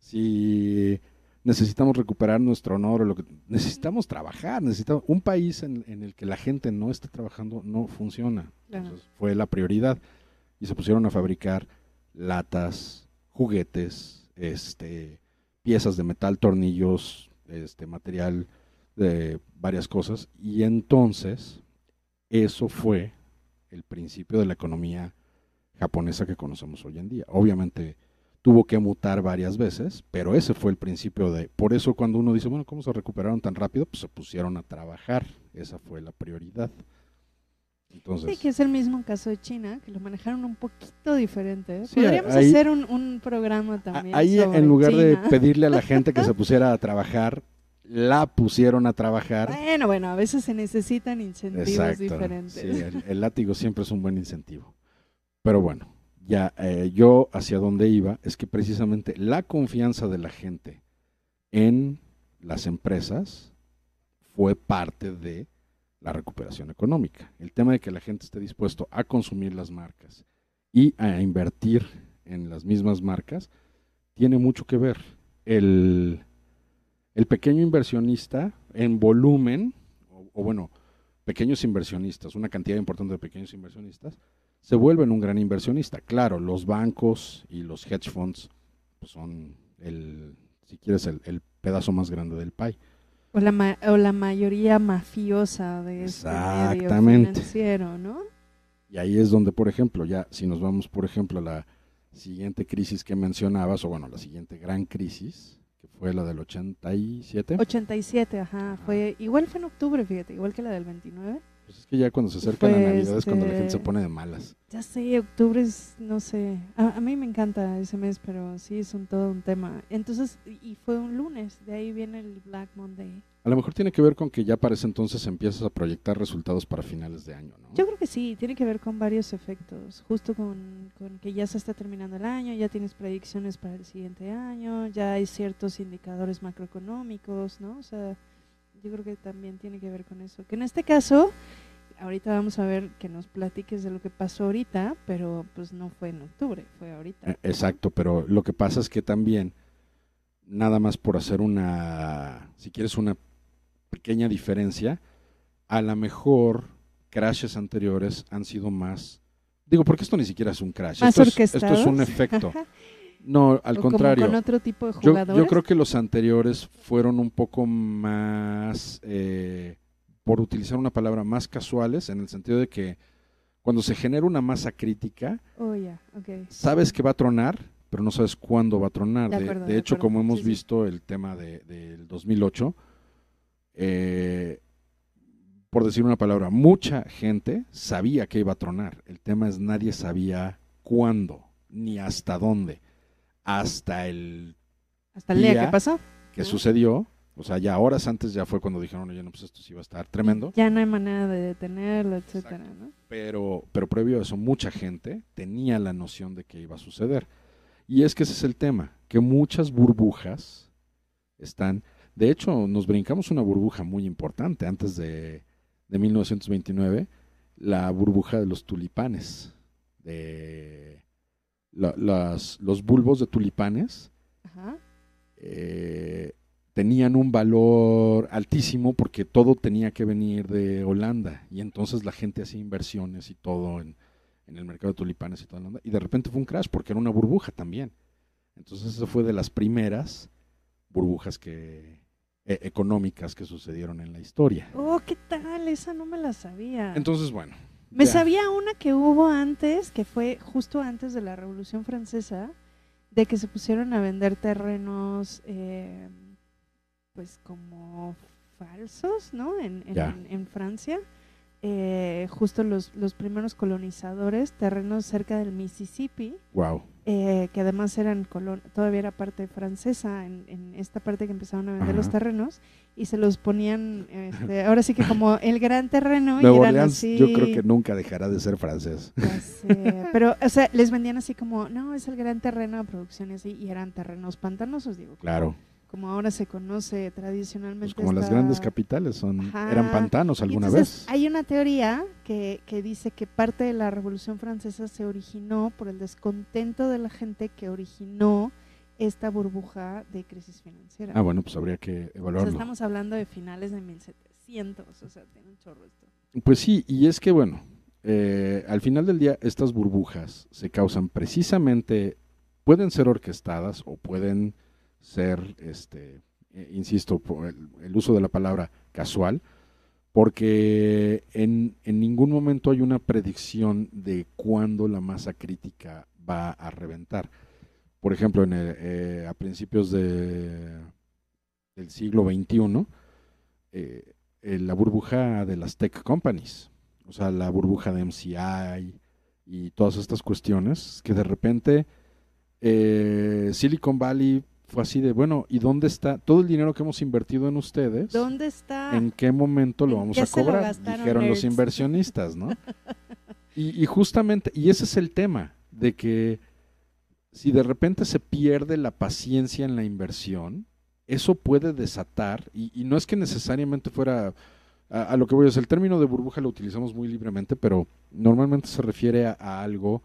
[SPEAKER 3] si necesitamos recuperar nuestro honor o lo que necesitamos trabajar, necesitamos un país en, en el que la gente no esté trabajando no funciona.
[SPEAKER 2] Claro.
[SPEAKER 3] Entonces, fue la prioridad y se pusieron a fabricar latas, juguetes, este piezas de metal, tornillos, este material de varias cosas y entonces eso fue el principio de la economía japonesa que conocemos hoy en día. Obviamente tuvo que mutar varias veces, pero ese fue el principio de... Por eso cuando uno dice, bueno, ¿cómo se recuperaron tan rápido? Pues se pusieron a trabajar, esa fue la prioridad. Entonces,
[SPEAKER 2] Sí, que es el mismo caso de China, que lo manejaron un poquito diferente.
[SPEAKER 3] Sí,
[SPEAKER 2] Podríamos
[SPEAKER 3] ahí-
[SPEAKER 2] hacer un, un programa también.
[SPEAKER 3] ahí
[SPEAKER 2] sobre
[SPEAKER 3] en lugar de pedirle a la gente que se pusiera a trabajar, la pusieron a trabajar.
[SPEAKER 2] Bueno, bueno, a veces se necesitan incentivos
[SPEAKER 3] Exacto.
[SPEAKER 2] diferentes.
[SPEAKER 3] Sí, el, el látigo siempre es un buen incentivo. Pero bueno, ya eh, yo hacia donde iba es que precisamente la confianza de la gente en las empresas fue parte de la recuperación económica. El tema de que la gente esté dispuesto a consumir las marcas y a invertir en las mismas marcas tiene mucho que ver. El, el pequeño inversionista en volumen, o, bueno, pequeños inversionistas, una cantidad importante de pequeños inversionistas, se vuelven un gran inversionista. Claro, los bancos y los hedge funds pues, son el, si quieres, el, el pedazo más grande del pie.
[SPEAKER 2] O la, ma- o la mayoría mafiosa de este medio financiero, ¿no?
[SPEAKER 3] Y ahí es donde, por ejemplo, ya si nos vamos, por ejemplo, a la siguiente crisis que mencionabas, o bueno, la siguiente gran crisis, que fue la del 87,
[SPEAKER 2] 87, ajá. Fue, igual fue en octubre, fíjate, igual que la del 29.
[SPEAKER 3] Pues es que ya cuando se acerca la
[SPEAKER 2] Fue,
[SPEAKER 3] Navidad es cuando la gente se
[SPEAKER 2] este,
[SPEAKER 3] pone de malas.
[SPEAKER 2] Ya sé, octubre es, no sé, a, a mí me encanta ese mes, pero sí es un todo un tema. Entonces, y y fue un lunes, de ahí viene el Black Monday.
[SPEAKER 3] A lo mejor tiene que ver con que ya para ese entonces empiezas a proyectar resultados para finales de año, ¿no?
[SPEAKER 2] Yo creo que sí, tiene que ver con varios efectos, justo con, con que ya se está terminando el año, ya tienes predicciones para el siguiente año, ya hay ciertos indicadores macroeconómicos, ¿no? O sea, yo creo que también tiene que ver con eso. Que en este caso, ahorita vamos a ver que nos platiques de lo que pasó ahorita, pero pues no fue en octubre, fue ahorita.
[SPEAKER 3] Eh, Exacto, pero lo que pasa es que también, nada más por hacer una, si quieres una pequeña diferencia, a lo mejor crashes anteriores han sido más, digo, porque esto ni siquiera es un crash,
[SPEAKER 2] Más
[SPEAKER 3] esto es, esto es
[SPEAKER 2] orquestados.
[SPEAKER 3] un efecto. No, al
[SPEAKER 2] O como
[SPEAKER 3] contrario.
[SPEAKER 2] con otro tipo de
[SPEAKER 3] Yo,
[SPEAKER 2] jugadores.
[SPEAKER 3] yo creo que los anteriores fueron un poco más, eh, por utilizar una palabra, más casuales, en el sentido de que cuando se genera una masa crítica,
[SPEAKER 2] Oh, ya, ok.
[SPEAKER 3] sabes que va a tronar, pero no sabes cuándo va a tronar.
[SPEAKER 2] De
[SPEAKER 3] De,
[SPEAKER 2] acuerdo,
[SPEAKER 3] de
[SPEAKER 2] de
[SPEAKER 3] hecho,
[SPEAKER 2] acuerdo.
[SPEAKER 3] como hemos
[SPEAKER 2] Sí, sí.
[SPEAKER 3] visto el tema de- del 2008, eh, por decir una palabra, mucha gente sabía que iba a tronar. El tema es nadie sabía cuándo ni hasta dónde. Hasta el
[SPEAKER 2] Hasta el día
[SPEAKER 3] día
[SPEAKER 2] que pasó.
[SPEAKER 3] que
[SPEAKER 2] ¿no?
[SPEAKER 3] sucedió, o sea, ya horas antes ya fue cuando dijeron, oye, no, pues esto sí va a estar tremendo.
[SPEAKER 2] Ya no hay manera de detenerlo, etcétera, ¿no?
[SPEAKER 3] pero, pero previo a eso, mucha gente tenía la noción de que iba a suceder. Y es que ese es el tema, que muchas burbujas están, de hecho, nos brincamos una burbuja muy importante antes de, de 1929, la burbuja de los tulipanes, de la- las, los bulbos de tulipanes
[SPEAKER 2] Ajá.
[SPEAKER 3] eh, tenían un valor altísimo porque todo tenía que venir de Holanda y entonces la gente hacía inversiones y todo en, en el mercado de tulipanes y toda la onda y de repente fue un crash porque era una burbuja también. Entonces eso fue de las primeras burbujas que eh, económicas que sucedieron en la historia.
[SPEAKER 2] Oh, ¿qué tal? Esa no me la sabía.
[SPEAKER 3] Entonces, bueno.
[SPEAKER 2] Me sabía una que hubo antes, que fue justo antes de la Revolución Francesa, de que se pusieron a vender terrenos, eh, pues como falsos, ¿no? En, en-
[SPEAKER 3] Ya.
[SPEAKER 2] en- en Francia. eh, justo los, los primeros colonizadores, terrenos cerca del Mississippi,
[SPEAKER 3] Wow.
[SPEAKER 2] Eh, que además eran colon todavía era parte francesa en, en esta parte que empezaron a vender los terrenos y se los ponían, este, ahora sí que como el gran terreno y eran
[SPEAKER 3] Orleans
[SPEAKER 2] así.
[SPEAKER 3] yo creo que nunca dejará de ser francés.
[SPEAKER 2] pero, o sea, les vendían así como, no, es el gran terreno de producción y así, y eran terrenos pantanosos, digo.
[SPEAKER 3] Claro.
[SPEAKER 2] Como ahora se conoce tradicionalmente.
[SPEAKER 3] Pues como las grandes capitales son
[SPEAKER 2] Ajá.
[SPEAKER 3] eran pantanos alguna
[SPEAKER 2] entonces,
[SPEAKER 3] vez.
[SPEAKER 2] Hay una teoría que, que dice que parte de la Revolución Francesa se originó por el descontento de la gente que originó esta burbuja de crisis financiera.
[SPEAKER 3] Ah, bueno, pues habría que evaluarlo.
[SPEAKER 2] estamos hablando de finales de 1700, o sea, tiene un chorro esto.
[SPEAKER 3] Pues sí, y es que bueno, eh, al final del día estas burbujas se causan precisamente, pueden ser orquestadas o pueden ser, este, eh, insisto, por el, uso de la palabra casual, porque en, en ningún momento hay una predicción de cuándo la masa crítica va a reventar. Por ejemplo, en el- eh, a principios de, del siglo XXI, eh, eh, la burbuja de las tech companies, o sea, la burbuja de MCI y todas estas cuestiones, que de repente Silicon Valley fue así de, bueno, ¿y dónde está todo el dinero que hemos invertido en ustedes?
[SPEAKER 2] ¿Dónde está?
[SPEAKER 3] ¿En qué momento lo
[SPEAKER 2] ¿En
[SPEAKER 3] vamos a
[SPEAKER 2] lo
[SPEAKER 3] cobrar? Dijeron los inversionistas, ¿no? y, y justamente, y ese es el tema, de que si de repente se pierde la paciencia en la inversión, eso puede desatar, y, y no es que necesariamente fuera, a, a lo que voy a decir, el término de burbuja lo utilizamos muy libremente, pero normalmente se refiere a, a algo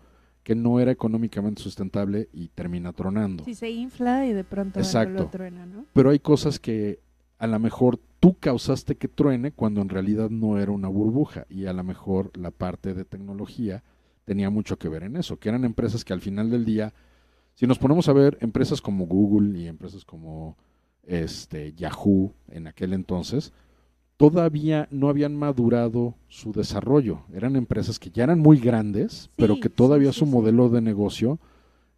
[SPEAKER 3] que no era económicamente sustentable y termina tronando.
[SPEAKER 2] Si se infla y de pronto
[SPEAKER 3] Exacto.
[SPEAKER 2] lo truena, ¿no?
[SPEAKER 3] Pero hay cosas que a lo mejor tú causaste que truene cuando en realidad no era una burbuja y a lo mejor la parte de tecnología tenía mucho que ver en eso, que eran empresas que al final del día, si nos ponemos a ver empresas como Google y empresas como este Yahoo en aquel entonces, todavía no habían madurado su desarrollo. Eran empresas que ya eran muy grandes, pero que todavía
[SPEAKER 2] sí,
[SPEAKER 3] su
[SPEAKER 2] sí.
[SPEAKER 3] modelo de negocio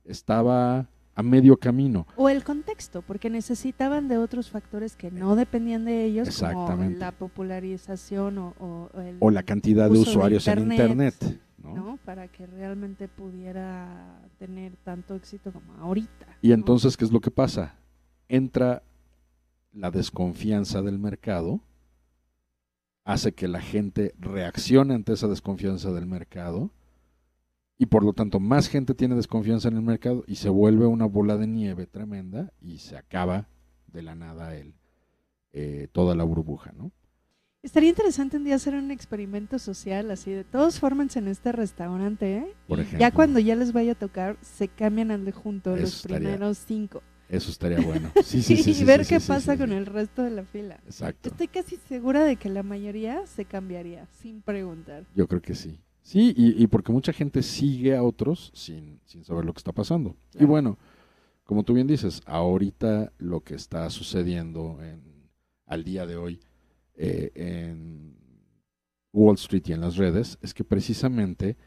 [SPEAKER 3] estaba a medio camino.
[SPEAKER 2] O el contexto, porque necesitaban de otros factores que no dependían de ellos, como
[SPEAKER 3] Exactamente.
[SPEAKER 2] la popularización o, o- o el,
[SPEAKER 3] o la cantidad de usuarios en
[SPEAKER 2] Internet.
[SPEAKER 3] ¿no?
[SPEAKER 2] ¿no? Para que realmente pudiera tener tanto éxito como ahorita.
[SPEAKER 3] Y
[SPEAKER 2] ¿no?
[SPEAKER 3] entonces, ¿qué es lo que pasa? Entra la desconfianza del mercado, hace que la gente reaccione ante esa desconfianza del mercado, y por lo tanto más gente tiene desconfianza en el mercado y se vuelve una bola de nieve tremenda y se acaba de la nada el, eh, toda la burbuja, ¿no?
[SPEAKER 2] Estaría interesante un día hacer un experimento social así de todos fórmense en este restaurante, ¿eh?
[SPEAKER 3] Por
[SPEAKER 2] Y
[SPEAKER 3] ejemplo.
[SPEAKER 2] Ya cuando ya les vaya a tocar, se cambian al de junto
[SPEAKER 3] Eso
[SPEAKER 2] los
[SPEAKER 3] estaría-
[SPEAKER 2] primeros cinco.
[SPEAKER 3] Eso estaría bueno. Sí, sí, sí,
[SPEAKER 2] y
[SPEAKER 3] sí,
[SPEAKER 2] ver
[SPEAKER 3] sí,
[SPEAKER 2] qué
[SPEAKER 3] sí,
[SPEAKER 2] pasa con el resto de la fila.
[SPEAKER 3] Exacto.
[SPEAKER 2] Estoy casi segura de que la mayoría se cambiaría sin preguntar.
[SPEAKER 3] Yo creo que sí. Sí, y, y porque mucha gente sigue a otros sin, sin saber lo que está pasando. Y bueno, como tú bien dices, ahorita lo que está sucediendo en, al día de hoy eh, en Wall Street y en las redes es que precisamente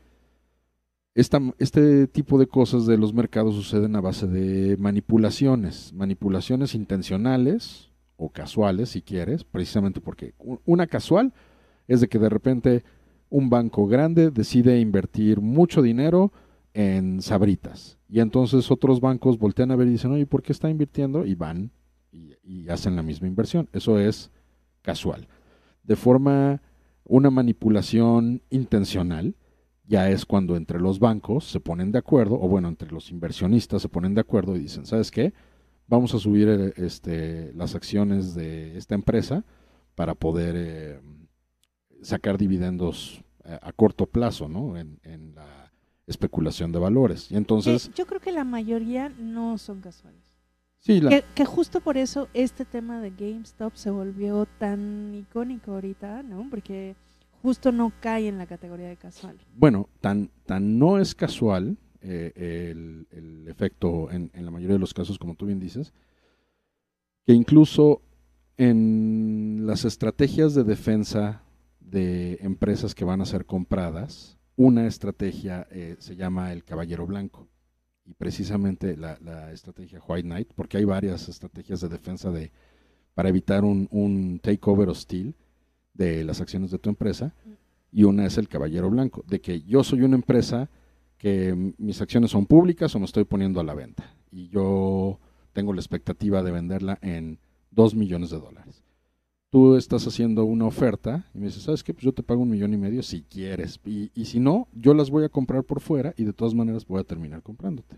[SPEAKER 3] esta, este tipo de cosas de los mercados suceden a base de manipulaciones, manipulaciones intencionales o casuales, si quieres, precisamente porque una casual es de que de repente un banco grande decide invertir mucho dinero en sabritas. Y entonces otros bancos voltean a ver y dicen, oye, ¿por qué está invirtiendo? Y van y hacen la misma inversión. Eso es casual. De forma, una manipulación intencional, ya es cuando entre los bancos se ponen de acuerdo, o bueno, entre los inversionistas se ponen de acuerdo y dicen, ¿sabes qué? Vamos a subir eh, este, las acciones de esta empresa para poder eh, sacar dividendos eh, a corto plazo, ¿no? En, en la especulación de valores. Y entonces,
[SPEAKER 2] yo creo que la mayoría no son casuales.
[SPEAKER 3] sí, la,
[SPEAKER 2] Que, que justo por eso este tema de GameStop se volvió tan icónico ahorita, ¿no? Porque justo no cae en la categoría de casual.
[SPEAKER 3] bueno, tan, tan no es casual eh, el, efecto en, en la mayoría de los casos, como tú bien dices, que incluso en las estrategias de defensa de empresas que van a ser compradas, una estrategia eh, se llama el caballero blanco. Y precisamente la, la estrategia White Knight, porque hay varias estrategias de defensa de, para evitar un, un takeover hostil de las acciones de tu empresa. y una es el caballero blanco, de que yo soy una empresa que mis acciones son públicas o me estoy poniendo a la venta y yo tengo la expectativa de venderla en 2 millones de dólares. Tú estás haciendo una oferta y me dices, ¿sabes qué? Pues yo te pago un millón y medio si quieres. Y, y si no, yo las voy a comprar por fuera y de todas maneras voy a terminar comprándote.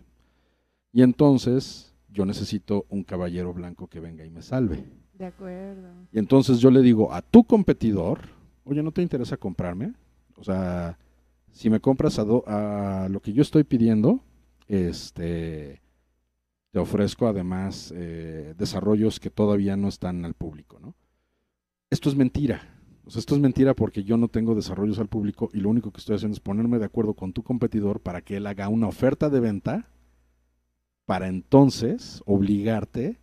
[SPEAKER 3] Y entonces yo necesito un caballero blanco que venga y me salve.
[SPEAKER 2] De acuerdo.
[SPEAKER 3] Y entonces yo le digo a tu competidor, oye, ¿no te interesa comprarme? O sea, si me compras a, do- a lo que yo estoy pidiendo, este, te ofrezco además eh, desarrollos que todavía no están al público, ¿no? Esto es mentira. Esto es mentira porque yo no tengo desarrollos al público y lo único que estoy haciendo es ponerme de acuerdo con tu competidor para que él haga una oferta de venta para entonces obligarte,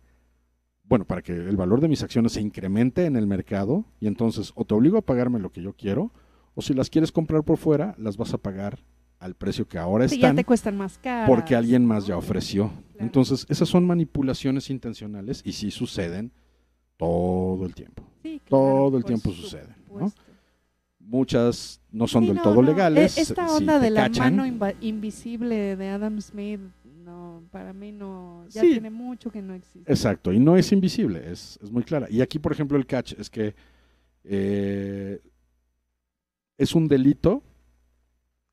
[SPEAKER 3] bueno, para que el valor de mis acciones se incremente en el mercado y entonces o te obligo a pagarme lo que yo quiero o si las quieres comprar por fuera, las vas a pagar al precio que ahora
[SPEAKER 2] Sí, ya
[SPEAKER 3] están
[SPEAKER 2] te cuestan más caras.
[SPEAKER 3] porque alguien más ya ofreció.
[SPEAKER 2] Claro.
[SPEAKER 3] Entonces, esas son manipulaciones intencionales y sí suceden todo el tiempo.
[SPEAKER 2] Sí, claro,
[SPEAKER 3] todo el tiempo sucede, ¿no?
[SPEAKER 2] supuesto.
[SPEAKER 3] Muchas no son
[SPEAKER 2] Sí,
[SPEAKER 3] del
[SPEAKER 2] no,
[SPEAKER 3] todo
[SPEAKER 2] no,
[SPEAKER 3] legales.
[SPEAKER 2] e- Esta onda de la
[SPEAKER 3] cachan,
[SPEAKER 2] mano invisible de Adam Smith, para mí no, ya
[SPEAKER 3] Sí.
[SPEAKER 2] tiene mucho que no existe.
[SPEAKER 3] Exacto, y no es invisible, es, es muy clara. Y aquí, por ejemplo, el catch es que eh, es un delito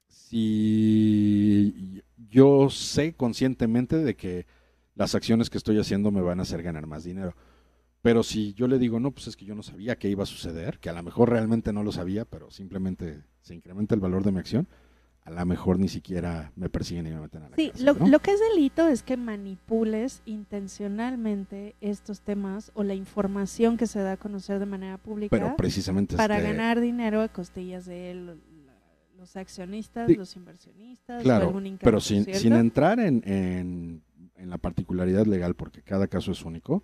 [SPEAKER 3] si yo sé conscientemente de que las acciones que estoy haciendo me van a hacer ganar más dinero. Pero si yo le digo, no, pues es que yo no sabía que iba a suceder, que a lo mejor realmente no lo sabía, pero simplemente se incrementa el valor de mi acción, a lo mejor ni siquiera me persiguen y me meten a la
[SPEAKER 2] Sí, lo,
[SPEAKER 3] ¿no?
[SPEAKER 2] lo que es delito es que manipules intencionalmente estos temas o la información que se da a conocer de manera pública
[SPEAKER 3] Pero precisamente
[SPEAKER 2] para
[SPEAKER 3] este,
[SPEAKER 2] ganar dinero a costillas de él, los accionistas,
[SPEAKER 3] Sí.
[SPEAKER 2] los inversionistas,
[SPEAKER 3] Claro,
[SPEAKER 2] algún
[SPEAKER 3] pero sin, sin entrar en, en- en la particularidad legal, porque cada caso es único.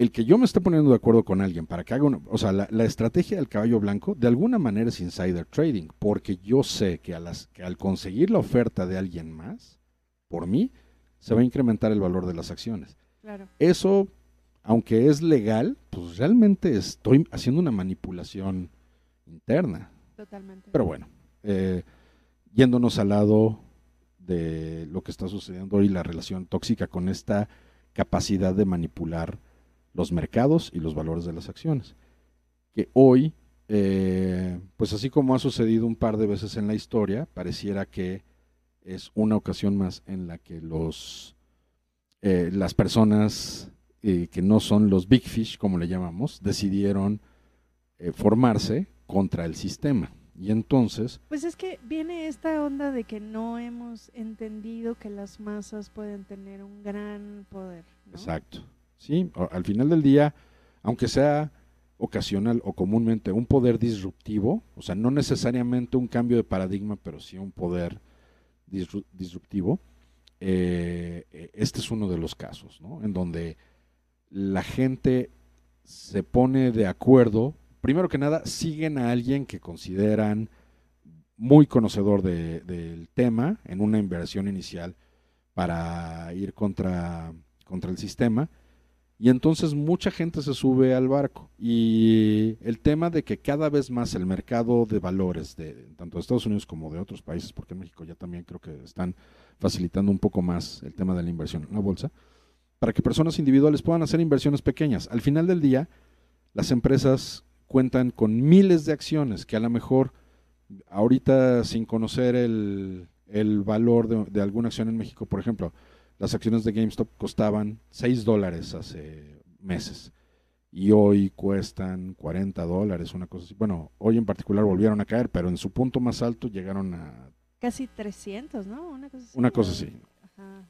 [SPEAKER 3] El que yo me esté poniendo de acuerdo con alguien para que haga una, o sea, la, la estrategia del caballo blanco de alguna manera es insider trading, porque yo sé que, a las, que al conseguir la oferta de alguien más, por mí, se va a incrementar el valor de las acciones.
[SPEAKER 2] Claro.
[SPEAKER 3] Eso, aunque es legal, pues realmente estoy haciendo una manipulación interna.
[SPEAKER 2] Totalmente.
[SPEAKER 3] Pero bueno, eh, yéndonos al lado de lo que está sucediendo hoy, la relación tóxica con esta capacidad de manipular los mercados y los valores de las acciones. Que hoy, eh, pues así como ha sucedido un par de veces en la historia, pareciera que es una ocasión más en la que los eh, las personas eh, que no son los big fish, como le llamamos, decidieron eh, formarse contra el sistema. Y entonces,
[SPEAKER 2] Pues es que viene esta onda de que no hemos entendido que las masas pueden tener un gran poder. ¿no?
[SPEAKER 3] exacto, ¿sí? Al final del día, aunque sea ocasional o comúnmente un poder disruptivo, o sea, no necesariamente un cambio de paradigma, pero sí un poder disru- disruptivo, eh, eh, este es uno de los casos, ¿no? En donde la gente se pone de acuerdo, primero que nada, siguen a alguien que consideran muy conocedor de- del tema en una inversión inicial para ir contra, contra el sistema. Y entonces mucha gente se sube al barco. Y el tema de que cada vez más el mercado de valores, de tanto de Estados Unidos como de otros países, porque en México ya también creo que están facilitando un poco más el tema de la inversión en la bolsa, para que personas individuales puedan hacer inversiones pequeñas. Al final del día, las empresas cuentan con miles de acciones que a lo mejor ahorita sin conocer el, el valor de, de alguna acción en México, por ejemplo, las acciones de GameStop costaban 6 dólares hace meses y hoy cuestan 40 dólares, una cosa así. Bueno, hoy en particular volvieron a caer, pero en su punto más alto llegaron a
[SPEAKER 2] Casi 300, ¿no? Una cosa así.
[SPEAKER 3] una cosa así.
[SPEAKER 2] Ajá.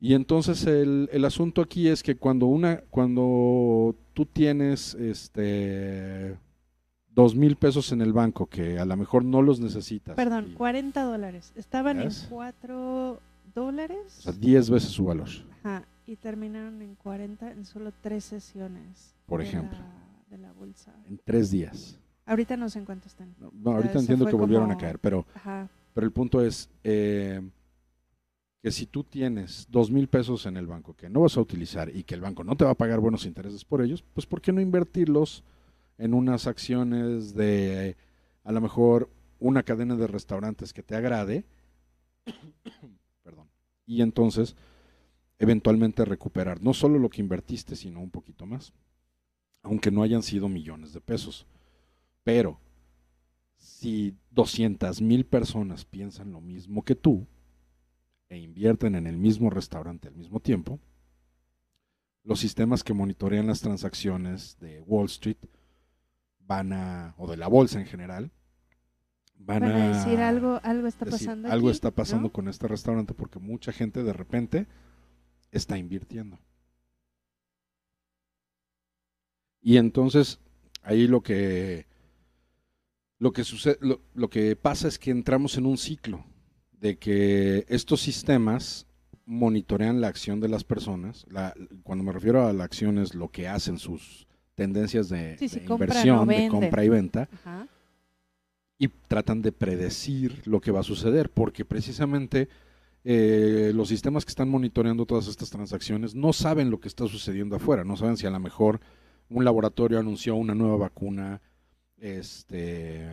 [SPEAKER 3] Y entonces el, el asunto aquí es que cuando una, cuando tú tienes este dos mil pesos en el banco que a lo mejor no los necesitas.
[SPEAKER 2] Perdón,
[SPEAKER 3] y-
[SPEAKER 2] 40 dólares. Estaban
[SPEAKER 3] ¿Ves?
[SPEAKER 2] en 4 dólares.
[SPEAKER 3] o sea, 10 veces su valor.
[SPEAKER 2] Ajá, y terminaron en 40 en solo tres sesiones.
[SPEAKER 3] Por
[SPEAKER 2] de
[SPEAKER 3] ejemplo.
[SPEAKER 2] la- de la bolsa.
[SPEAKER 3] En tres días.
[SPEAKER 2] Ahorita no sé en cuánto están.
[SPEAKER 3] No, no, ahorita entiendo que volvieron a caer, pero,
[SPEAKER 2] Ajá.
[SPEAKER 3] pero el punto es eh, que si tú tienes dos mil pesos en el banco que no vas a utilizar y que el banco no te va a pagar buenos intereses por ellos, pues ¿por qué no invertirlos en unas acciones de a lo mejor una cadena de restaurantes que te agrade, y entonces eventualmente recuperar no solo lo que invertiste, sino un poquito más, aunque no hayan sido millones de pesos. Pero si 200 mil personas piensan lo mismo que tú e invierten en el mismo restaurante al mismo tiempo, los sistemas que monitorean las transacciones de Wall Street van a, o de la bolsa en general, van,
[SPEAKER 2] Van a decir algo, algo está
[SPEAKER 3] decir,
[SPEAKER 2] pasando
[SPEAKER 3] algo
[SPEAKER 2] aquí,
[SPEAKER 3] está pasando
[SPEAKER 2] ¿no?
[SPEAKER 3] con este restaurante porque mucha gente de repente está invirtiendo. Y entonces ahí lo que lo que sucede lo, lo que pasa es que entramos en un ciclo de que estos sistemas monitorean la acción de las personas. La- cuando me refiero a la acción es lo que hacen sus tendencias de,
[SPEAKER 2] Sí,
[SPEAKER 3] inversión, de compra y venta
[SPEAKER 2] Ajá.
[SPEAKER 3] Y tratan de predecir lo que va a suceder, porque precisamente eh, los sistemas que están monitoreando todas estas transacciones no saben lo que está sucediendo afuera, no saben si a lo mejor un laboratorio anunció una nueva vacuna este,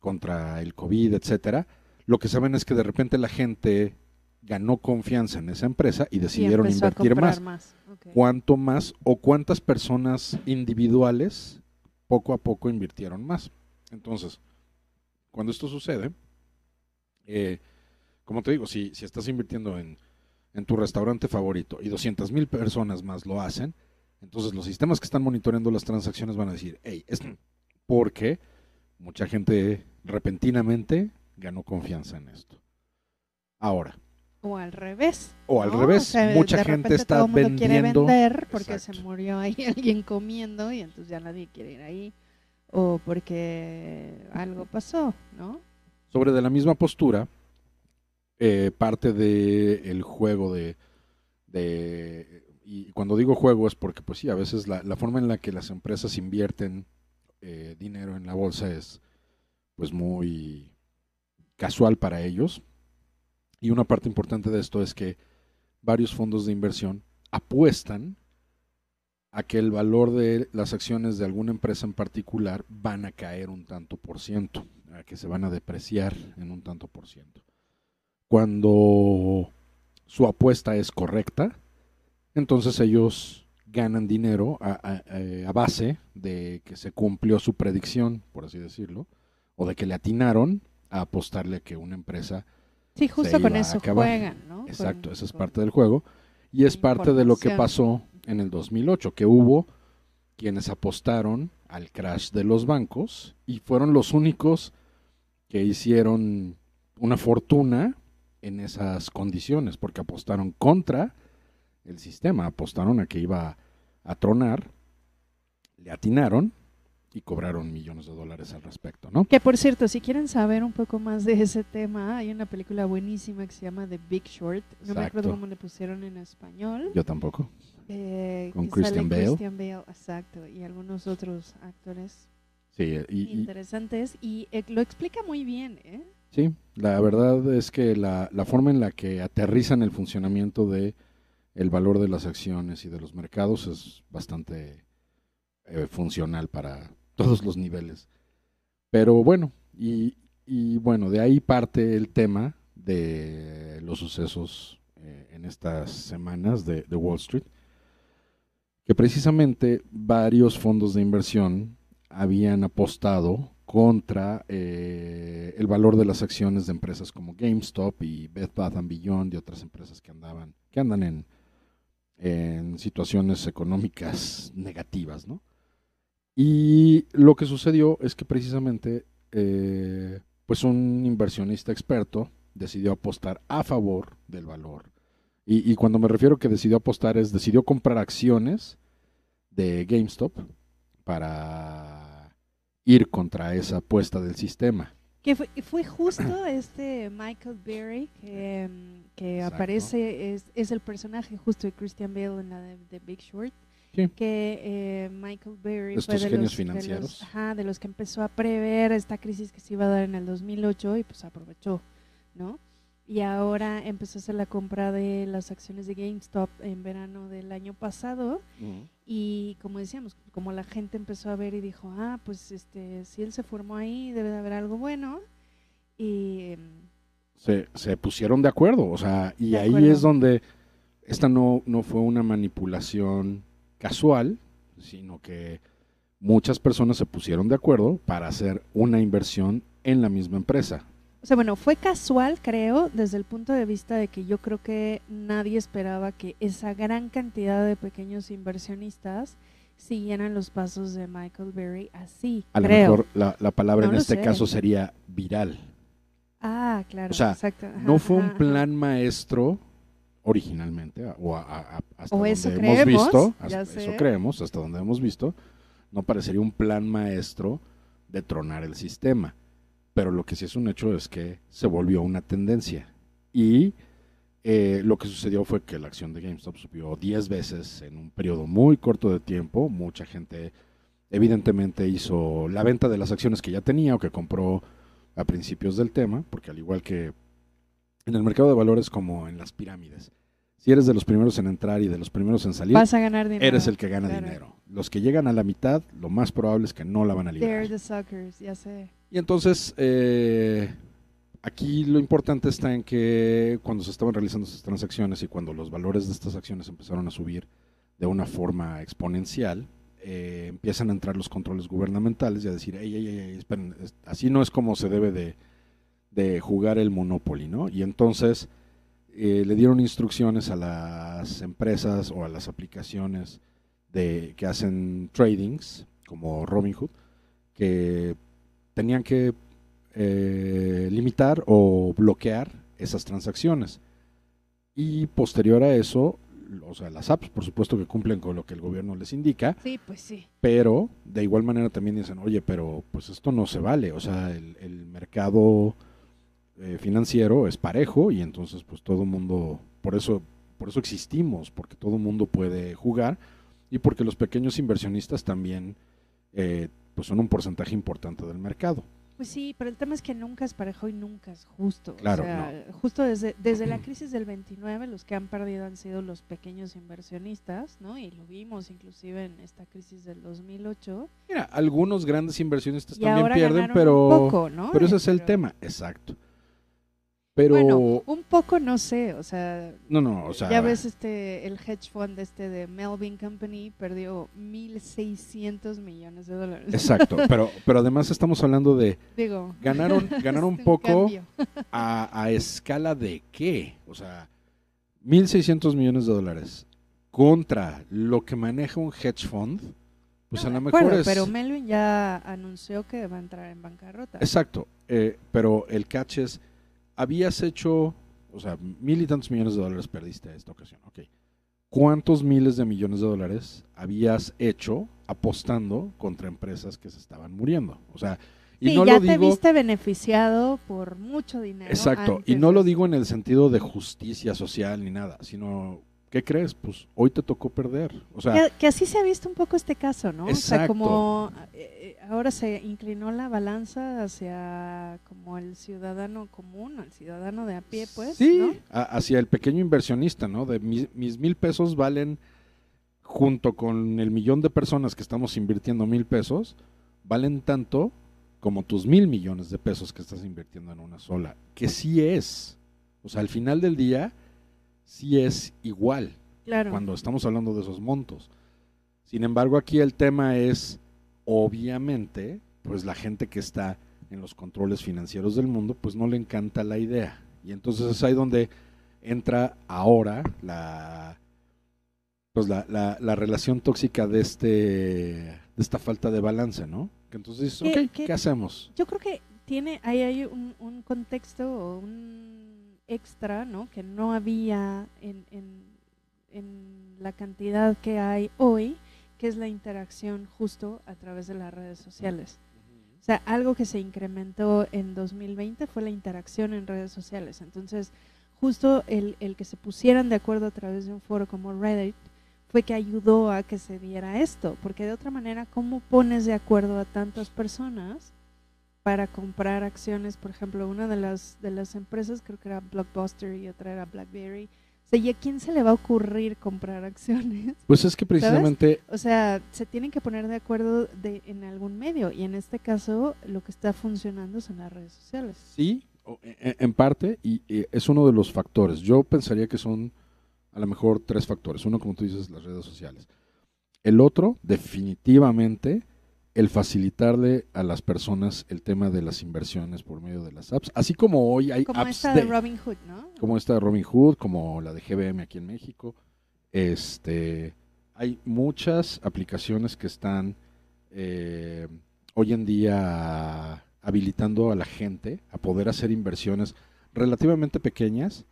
[SPEAKER 3] contra el COVID, etcétera. Lo que saben es que de repente la gente ganó confianza en esa empresa y decidieron invertir más cuánto más o cuántas personas individuales poco a poco invirtieron más. Entonces, cuando esto sucede, eh, como te digo, si, si estás invirtiendo en, en tu restaurante favorito y 200 mil personas más lo hacen, entonces los sistemas que están monitoreando las transacciones van a decir, hey, es porque mucha gente repentinamente ganó confianza en esto. Ahora,
[SPEAKER 2] O al revés.
[SPEAKER 3] o al
[SPEAKER 2] ¿no?
[SPEAKER 3] revés,
[SPEAKER 2] O sea,
[SPEAKER 3] mucha gente está
[SPEAKER 2] todo mundo quiere
[SPEAKER 3] vendiendo.
[SPEAKER 2] vender porque
[SPEAKER 3] Exacto.
[SPEAKER 2] se murió ahí alguien comiendo y entonces ya nadie quiere ir ahí. O porque algo pasó, ¿no?
[SPEAKER 3] sobre de la misma postura, eh, parte del el juego de, de- y cuando digo juego es porque pues sí, a veces la, la forma en la que las empresas invierten eh, dinero en la bolsa es pues muy casual para ellos. Y una parte importante de esto es que varios fondos de inversión apuestan a que el valor de las acciones de alguna empresa en particular van a caer un tanto por ciento, a que se van a depreciar en un tanto por ciento. Cuando su apuesta es correcta, entonces ellos ganan dinero a, a- a base de que se cumplió su predicción, por así decirlo, o de que le atinaron a apostarle a que una empresa
[SPEAKER 2] Sí, justo
[SPEAKER 3] Se
[SPEAKER 2] con
[SPEAKER 3] a
[SPEAKER 2] eso
[SPEAKER 3] acabar.
[SPEAKER 2] juegan, ¿no?
[SPEAKER 3] Exacto,
[SPEAKER 2] Con-
[SPEAKER 3] esa es parte del juego. Y es parte de lo que pasó en el 2008, que hubo quienes apostaron al crash de los bancos y fueron los únicos que hicieron una fortuna en esas condiciones, porque apostaron contra el sistema, apostaron a que iba a tronar, le atinaron y cobraron millones de dólares al respecto, ¿no?
[SPEAKER 2] Que por cierto, si quieren saber un poco más de ese tema, hay una película buenísima que se llama The Big Short. No me acuerdo cómo le pusieron en español.
[SPEAKER 3] Yo tampoco.
[SPEAKER 2] Eh,
[SPEAKER 3] Con Christian Bale.
[SPEAKER 2] Christian Bale, exacto, y algunos otros actores
[SPEAKER 3] Sí, y, y-
[SPEAKER 2] interesantes. Y eh, lo explica muy bien, ¿eh?
[SPEAKER 3] Sí, la verdad es que la, la forma en la que aterrizan el funcionamiento de el valor de las acciones y de los mercados es bastante eh, funcional para todos los niveles. Pero bueno, y, y bueno, de ahí parte el tema de los sucesos eh, en estas semanas de, de Wall Street, que precisamente varios fondos de inversión habían apostado contra eh, el valor de las acciones de empresas como GameStop y Bed Bath Beyond y otras empresas que andaban que andan en, en situaciones económicas negativas, ¿no? Y lo que sucedió es que precisamente eh, pues un inversionista experto decidió apostar a favor del valor. Y, y cuando me refiero que decidió apostar es decidió comprar acciones de GameStop para ir contra esa apuesta del sistema.
[SPEAKER 2] Que fue, fue justo este Michael Berry que, que
[SPEAKER 3] Exacto.
[SPEAKER 2] aparece, es, es el personaje justo de Christian Bale en la de, de Big Short.
[SPEAKER 3] Sí.
[SPEAKER 2] Que eh, Michael Berry fue de
[SPEAKER 3] genios
[SPEAKER 2] los, de
[SPEAKER 3] financieros.
[SPEAKER 2] los- ajá, de los que empezó a prever esta crisis que se iba a dar en el 2008 y pues aprovechó, ¿no? Y ahora empezó a hacer la compra de las acciones de GameStop en verano del año pasado Y como decíamos, como la gente empezó a ver y dijo, ah, pues este, si él se formó ahí, debe de haber algo bueno. Y
[SPEAKER 3] se, se pusieron de acuerdo, o sea, y ahí
[SPEAKER 2] acuerdo.
[SPEAKER 3] es donde esta no, no fue una manipulación casual, sino que muchas personas se pusieron de acuerdo para hacer una inversión en la misma empresa.
[SPEAKER 2] O sea, bueno, fue casual, creo, desde el punto de vista de que yo creo que nadie esperaba que esa gran cantidad de pequeños inversionistas siguieran los pasos de Michael Berry así,
[SPEAKER 3] A lo mejor la, la palabra
[SPEAKER 2] No
[SPEAKER 3] en este
[SPEAKER 2] sé.
[SPEAKER 3] caso sería viral.
[SPEAKER 2] Ah, claro,
[SPEAKER 3] O sea,
[SPEAKER 2] exacto. ajá,
[SPEAKER 3] No fue un
[SPEAKER 2] ajá.
[SPEAKER 3] plan maestro originalmente, o a- hasta
[SPEAKER 2] O
[SPEAKER 3] donde
[SPEAKER 2] eso
[SPEAKER 3] hemos
[SPEAKER 2] creemos,
[SPEAKER 3] visto, hasta- eso creemos, hasta donde hemos visto, no parecería un plan maestro de tronar el sistema. Pero lo que sí es un hecho es que se volvió una tendencia. Y eh, lo que sucedió fue que la acción de GameStop subió 10 veces en un periodo muy corto de tiempo. Mucha gente evidentemente hizo la venta de las acciones que ya tenía o que compró a principios del tema, porque al igual que en el mercado de valores como en las pirámides, si eres de los primeros en entrar y de los primeros en salir,
[SPEAKER 2] Vas a ganar dinero.
[SPEAKER 3] eres el que gana
[SPEAKER 2] claro.
[SPEAKER 3] dinero. Los que llegan a la mitad, lo más probable es que no la van a liberar.
[SPEAKER 2] They're the suckers, ya sé.
[SPEAKER 3] Y entonces, eh, aquí lo importante está en que cuando se estaban realizando estas transacciones y cuando los valores de estas acciones empezaron a subir de una forma exponencial, eh, empiezan a entrar los controles gubernamentales y a decir, ey, ey, ey, así no es como se debe de, de jugar el Monopoly, ¿no? Y entonces eh, le dieron instrucciones a las empresas o a las aplicaciones de, que hacen tradings, como Robinhood, que tenían que eh, limitar o bloquear esas transacciones. Y posterior a eso, o sea, las apps, por supuesto que cumplen con lo que el gobierno les indica,
[SPEAKER 2] Sí, pues sí.
[SPEAKER 3] pero de igual manera también dicen, oye, pero pues esto no se vale, o sea, el, el mercado eh, financiero es parejo y entonces pues todo el mundo, por eso, por eso existimos, porque todo el mundo puede jugar y porque los pequeños inversionistas también eh, pues son un porcentaje importante del mercado.
[SPEAKER 2] Pues sí, pero el tema es que nunca es parejo y nunca es justo.
[SPEAKER 3] Claro,
[SPEAKER 2] o sea, justo desde, desde la crisis del 29, los que han perdido han sido los pequeños inversionistas, ¿no? Y lo vimos inclusive en esta crisis del 2008.
[SPEAKER 3] Mira, algunos grandes inversionistas
[SPEAKER 2] Y
[SPEAKER 3] también pierden, pero,
[SPEAKER 2] un poco, ¿no?
[SPEAKER 3] pero ese
[SPEAKER 2] Eh,
[SPEAKER 3] es el
[SPEAKER 2] pero-
[SPEAKER 3] tema, exacto. Pero,
[SPEAKER 2] Bueno, un poco no sé, o sea,
[SPEAKER 3] no, no, o sea,
[SPEAKER 2] ya ves este el hedge fund este de Melvin Company perdió 1600 millones de dólares.
[SPEAKER 3] exacto, pero, pero además estamos hablando de
[SPEAKER 2] Digo,
[SPEAKER 3] ganaron, ganaron
[SPEAKER 2] un
[SPEAKER 3] poco a, a escala de qué, o sea, 1.600 millones de dólares contra lo que maneja un hedge fund, pues
[SPEAKER 2] No,
[SPEAKER 3] a lo mejor
[SPEAKER 2] acuerdo,
[SPEAKER 3] es...
[SPEAKER 2] Pero Melvin ya anunció que va a entrar en bancarrota.
[SPEAKER 3] Exacto, eh, pero el catch es, habías hecho, o sea, mil y tantos millones de dólares perdiste esta ocasión, ok. ¿Cuántos miles de millones de dólares habías hecho apostando contra empresas que se estaban muriendo? O sea, y
[SPEAKER 2] sí,
[SPEAKER 3] no
[SPEAKER 2] ya
[SPEAKER 3] lo
[SPEAKER 2] te
[SPEAKER 3] digo...
[SPEAKER 2] viste beneficiado por mucho dinero.
[SPEAKER 3] Exacto, y no lo digo en el sentido de justicia social ni nada, sino, ¿qué crees? Pues hoy te tocó perder. O sea,
[SPEAKER 2] que, que así se ha visto un poco este caso, ¿no? O sea, como eh, eh, ahora se inclinó la balanza hacia como el ciudadano común, el ciudadano de a pie, pues,
[SPEAKER 3] sí,
[SPEAKER 2] ¿no?
[SPEAKER 3] a- hacia el pequeño inversionista, ¿no? De mis, mis mil pesos valen, junto con el millón de personas que estamos invirtiendo mil pesos, valen tanto como tus mil millones de pesos que estás invirtiendo en una sola. Que sí es. O sea, al final del día, sí es igual.
[SPEAKER 2] Claro.
[SPEAKER 3] cuando estamos hablando de esos montos. Sin embargo, aquí el tema es, obviamente, pues la gente que está en los controles financieros del mundo, pues no le encanta la idea. Y entonces es ahí donde entra ahora la pues la, la, la relación tóxica de este de esta falta de balance, ¿no? Que entonces dices,
[SPEAKER 2] ¿Qué-
[SPEAKER 3] ok,
[SPEAKER 2] qué-
[SPEAKER 3] ¿qué hacemos?
[SPEAKER 2] Yo creo que tiene, ahí hay un, un contexto o un extra, ¿no? Que no había en, en, en la cantidad que hay hoy, que es la interacción justo a través de las redes sociales. O sea, algo que se incrementó en 2020 fue la interacción en redes sociales. Entonces, justo el, el que se pusieran de acuerdo a través de un foro como Reddit fue que ayudó a que se diera esto, porque de otra manera, ¿cómo pones de acuerdo a tantas personas para comprar acciones? Por ejemplo, una de las, de las empresas, creo que era Blockbuster y otra era BlackBerry, O sea, ¿y a quién se le va a ocurrir comprar acciones?
[SPEAKER 3] Pues es que precisamente
[SPEAKER 2] O sea, se tienen que poner de acuerdo de, en algún medio y en este caso lo que está funcionando son las redes sociales.
[SPEAKER 3] Sí, o- e- en parte, y es uno de los factores. Yo pensaría que son a lo mejor tres factores. Uno, como tú dices, las redes sociales. El otro, definitivamente, el facilitarle a las personas el tema de las inversiones por medio de las apps. Así como hoy hay
[SPEAKER 2] Como
[SPEAKER 3] apps
[SPEAKER 2] esta
[SPEAKER 3] de,
[SPEAKER 2] de Robin Hood, ¿no?
[SPEAKER 3] como esta de Robin Hood, como la de GBM aquí en México. Este, hay muchas aplicaciones que están eh, hoy en día habilitando a la gente a poder hacer inversiones relativamente pequeñas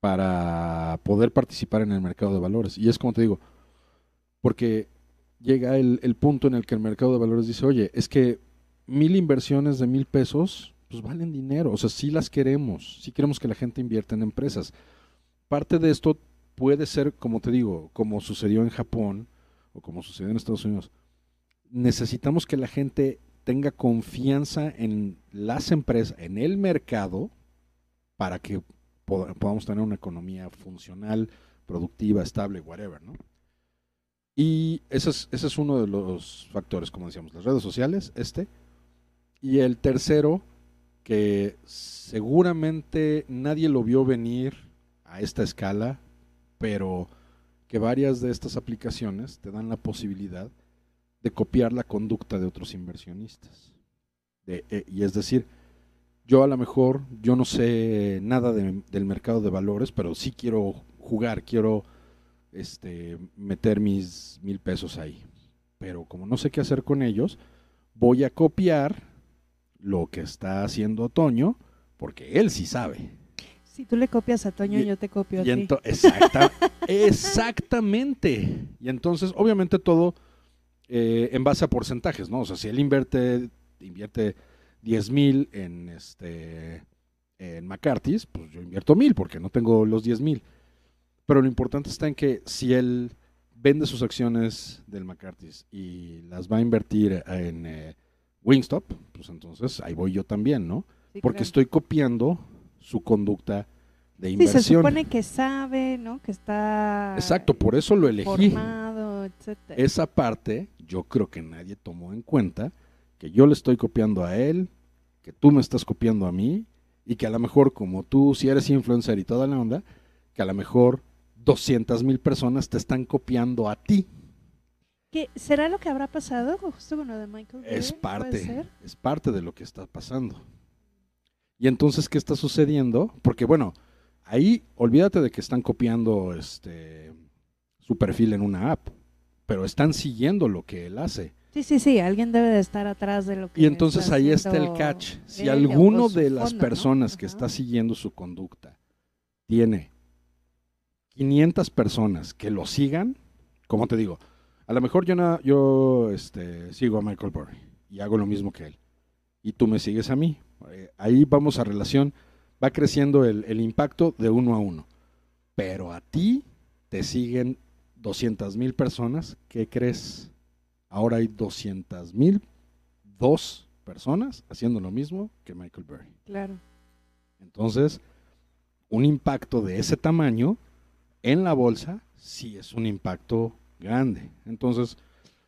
[SPEAKER 3] para poder participar en el mercado de valores. Y es como te digo, porque llega el, el punto en el que el mercado de valores dice, oye, es que mil inversiones de mil pesos, pues valen dinero, o sea, sí las queremos, sí queremos que la gente invierta en empresas. Parte de esto puede ser, como te digo, como sucedió en Japón o como sucedió en Estados Unidos. Necesitamos que la gente tenga confianza en las empresas, en el mercado, para que pod- podamos tener una economía funcional, productiva, estable, whatever, ¿no? Y ese es, ese es uno de los factores, como decíamos, las redes sociales, este. Y el tercero, que seguramente nadie lo vio venir a esta escala, pero que varias de estas aplicaciones te dan la posibilidad de copiar la conducta de otros inversionistas. Eh, y es decir, yo a lo mejor, yo no sé nada de- del mercado de valores, pero sí quiero jugar, quiero este, meter mis mil pesos ahí. Pero como no sé qué hacer con ellos, voy a copiar lo que está haciendo Otoño, porque él sí sabe.
[SPEAKER 2] Si tú le copias a Toño,
[SPEAKER 3] Y-
[SPEAKER 2] yo te copio a ti.
[SPEAKER 3] exacta- exactamente. Y entonces, obviamente, todo eh, en base a porcentajes, ¿no? O sea, si él invierte, invierte 10 mil en este en McCarthy's, pues yo invierto mil porque no tengo los 10 mil. Pero lo importante está en que si él vende sus acciones del McCarthy's y las va a invertir en eh, Wingstop, pues entonces ahí voy yo también, ¿no?
[SPEAKER 2] Sí,
[SPEAKER 3] Porque
[SPEAKER 2] claro.
[SPEAKER 3] estoy copiando su conducta de
[SPEAKER 2] Sí,
[SPEAKER 3] inversión.
[SPEAKER 2] se supone que sabe, ¿no? Que está
[SPEAKER 3] Exacto, por eso lo elegí.
[SPEAKER 2] formado, etcétera.
[SPEAKER 3] Esa parte yo creo que nadie tomó en cuenta, que yo le estoy copiando a él, que tú me estás copiando a mí, y que a lo mejor como tú si eres influencer y toda la onda, que a lo mejor 200 mil personas te están copiando a ti.
[SPEAKER 2] ¿Qué- ¿Será lo que habrá pasado justo con lo de Michael
[SPEAKER 3] Es parte, es parte de lo que está pasando. Y entonces, ¿qué está sucediendo? Porque bueno, ahí olvídate de que están copiando este su perfil en una app, pero están siguiendo lo que él hace.
[SPEAKER 2] Sí, sí, sí, alguien debe de estar atrás de lo que
[SPEAKER 3] Y entonces ahí está el catch. Si alguno de las
[SPEAKER 2] fondo, ¿no?
[SPEAKER 3] personas que está siguiendo su conducta tiene 500 personas que lo sigan, como te digo, a lo mejor yo, na- yo este, sigo a Michael Burry y hago lo mismo que él. Y tú me sigues a mí. Eh, ahí vamos a relación, va creciendo el, el impacto de uno a uno. Pero a ti te siguen 200 mil personas. ¿Qué crees? Ahora hay 200 mil, dos personas haciendo lo mismo que Michael Burry.
[SPEAKER 2] Claro.
[SPEAKER 3] Entonces, un impacto de ese tamaño en la bolsa sí es un impacto grande. Entonces,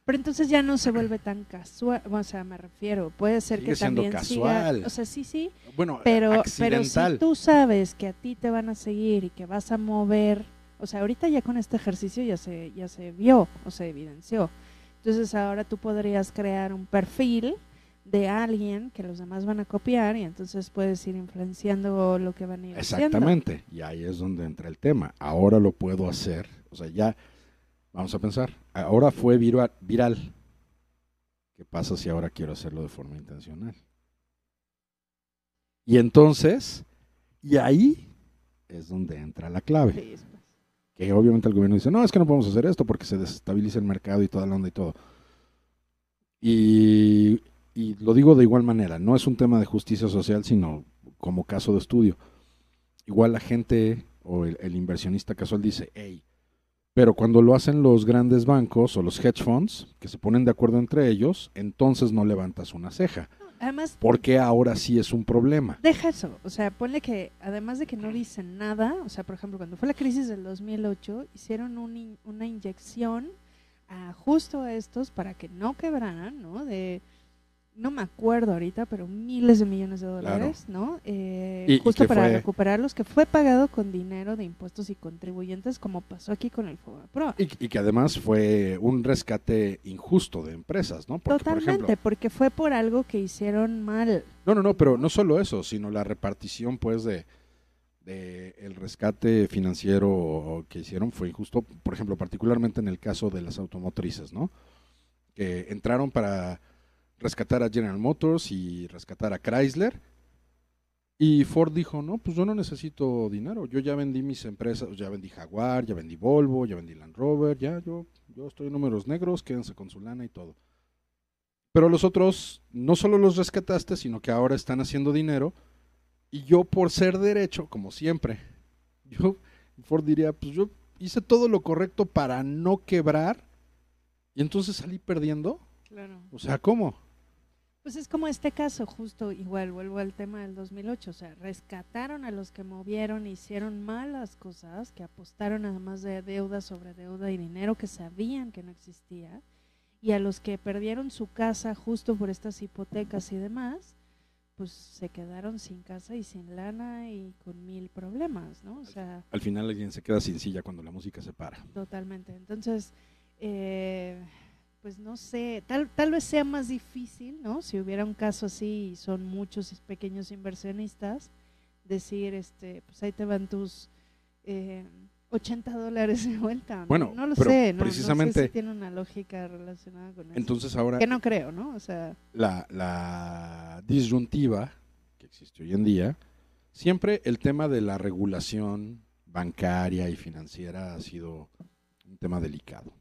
[SPEAKER 2] Pero entonces ya no se vuelve tan casual, o sea, me refiero, puede ser
[SPEAKER 3] Sigue
[SPEAKER 2] que
[SPEAKER 3] siendo
[SPEAKER 2] también
[SPEAKER 3] casual.
[SPEAKER 2] siga, o sea, sí, sí,
[SPEAKER 3] bueno,
[SPEAKER 2] pero, pero si tú sabes que a ti te van a seguir y que vas a mover, o sea, ahorita ya con este ejercicio ya se, ya se vio o se evidenció. Entonces ahora tú podrías crear un perfil de alguien que los demás van a copiar y entonces puedes ir influenciando lo que van a ir haciendo.
[SPEAKER 3] Exactamente. Y ahí es donde entra el tema. Ahora lo puedo hacer. O sea, ya, vamos a pensar, ahora fue vira- viral. ¿Qué pasa si ahora quiero hacerlo de forma intencional? Y entonces, y ahí es donde entra la clave.
[SPEAKER 2] Sí,
[SPEAKER 3] que obviamente el gobierno dice, no, es que no podemos hacer esto porque se desestabiliza el mercado y toda la onda y todo. Y, y lo digo de igual manera, no es un tema de justicia social, sino como caso de estudio. Igual la gente o el, el inversionista casual dice, hey, pero cuando lo hacen los grandes bancos o los hedge funds, que se ponen de acuerdo entre ellos, entonces no levantas una ceja.
[SPEAKER 2] Además,
[SPEAKER 3] ¿Por qué ahora sí es un problema?
[SPEAKER 2] deja eso. O sea, ponle que además de que no dicen nada, o sea, por ejemplo, cuando fue la crisis del 2008, hicieron un in- una inyección a justo a estos para que no quebraran, ¿no? De, no me acuerdo ahorita, pero miles de millones de dólares, ¿no? Eh,
[SPEAKER 3] Y-
[SPEAKER 2] justo para
[SPEAKER 3] fue-
[SPEAKER 2] recuperarlos, que fue pagado con dinero de impuestos y contribuyentes, como pasó aquí con el Pro.
[SPEAKER 3] Y, y que además fue un rescate injusto de empresas, ¿no? Porque, por
[SPEAKER 2] Totalmente,
[SPEAKER 3] ejemplo,
[SPEAKER 2] porque fue por algo que hicieron mal.
[SPEAKER 3] no, no, no, pero no solo eso, sino la repartición, pues, de, de el rescate financiero que hicieron fue injusto, por ejemplo, particularmente en el caso de las automotrices, ¿no? Que entraron para rescatar a General Motors y rescatar a Chrysler. Y Ford dijo, no, pues yo no necesito dinero, yo ya vendí mis empresas, ya vendí Jaguar, ya vendí Volvo, ya vendí Land Rover, ya yo, yo estoy en números negros, quédense con su lana y todo. Pero los otros no solo los rescataste, sino que ahora están haciendo dinero. Y yo por ser derecho, como siempre, yo, Ford diría, pues yo hice todo lo correcto para no quebrar y entonces salí perdiendo.
[SPEAKER 2] Claro.
[SPEAKER 3] O sea, ¿cómo?
[SPEAKER 2] Pues es como este caso, justo igual, vuelvo al tema del 2008, o sea, rescataron a los que movieron, hicieron malas cosas, que apostaron además de deuda sobre deuda y dinero que sabían que no existía, y a los que perdieron su casa justo por estas hipotecas y demás, pues se quedaron sin casa y sin lana y con mil problemas, ¿no? O sea,
[SPEAKER 3] Al final alguien se queda sin silla cuando la música se para.
[SPEAKER 2] Totalmente. Entonces, eh, pues no sé, tal, tal vez sea más difícil, ¿no? Si hubiera un caso así y son muchos pequeños inversionistas, decir, este, pues ahí te van tus eh, 80 dólares de vuelta. ¿no?
[SPEAKER 3] Bueno,
[SPEAKER 2] no lo
[SPEAKER 3] pero
[SPEAKER 2] sé, no, no sé si tiene una lógica relacionada con eso.
[SPEAKER 3] Entonces ahora
[SPEAKER 2] que no creo, ¿no? O sea,
[SPEAKER 3] la, la disyuntiva que existe hoy en día, siempre el tema de la regulación bancaria y financiera ha sido un tema delicado.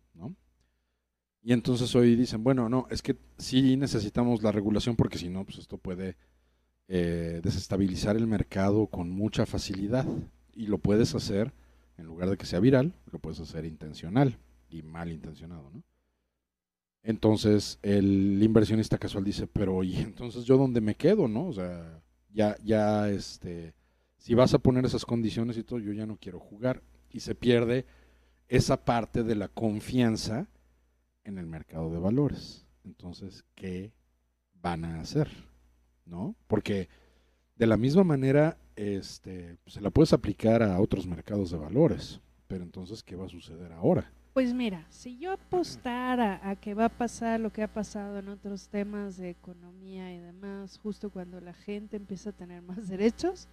[SPEAKER 3] Y entonces hoy dicen, bueno, no, es que sí necesitamos la regulación porque si no, pues esto puede eh, desestabilizar el mercado con mucha facilidad. Y lo puedes hacer, en lugar de que sea viral, lo puedes hacer intencional y mal intencionado, ¿no? Entonces el inversionista casual dice, pero ¿y entonces yo dónde me quedo, no? O sea, ya, ya, este, si vas a poner esas condiciones y todo, yo ya no quiero jugar. Y se pierde esa parte de la confianza en el mercado de valores. Entonces, ¿qué van a hacer? ¿No? Porque de la misma manera, este, se la puedes aplicar a otros mercados de valores. Pero entonces, ¿qué va a suceder ahora?
[SPEAKER 2] Pues mira, si yo apostara a que va a pasar lo que ha pasado en otros temas de economía y demás, justo cuando la gente empieza a tener más derechos,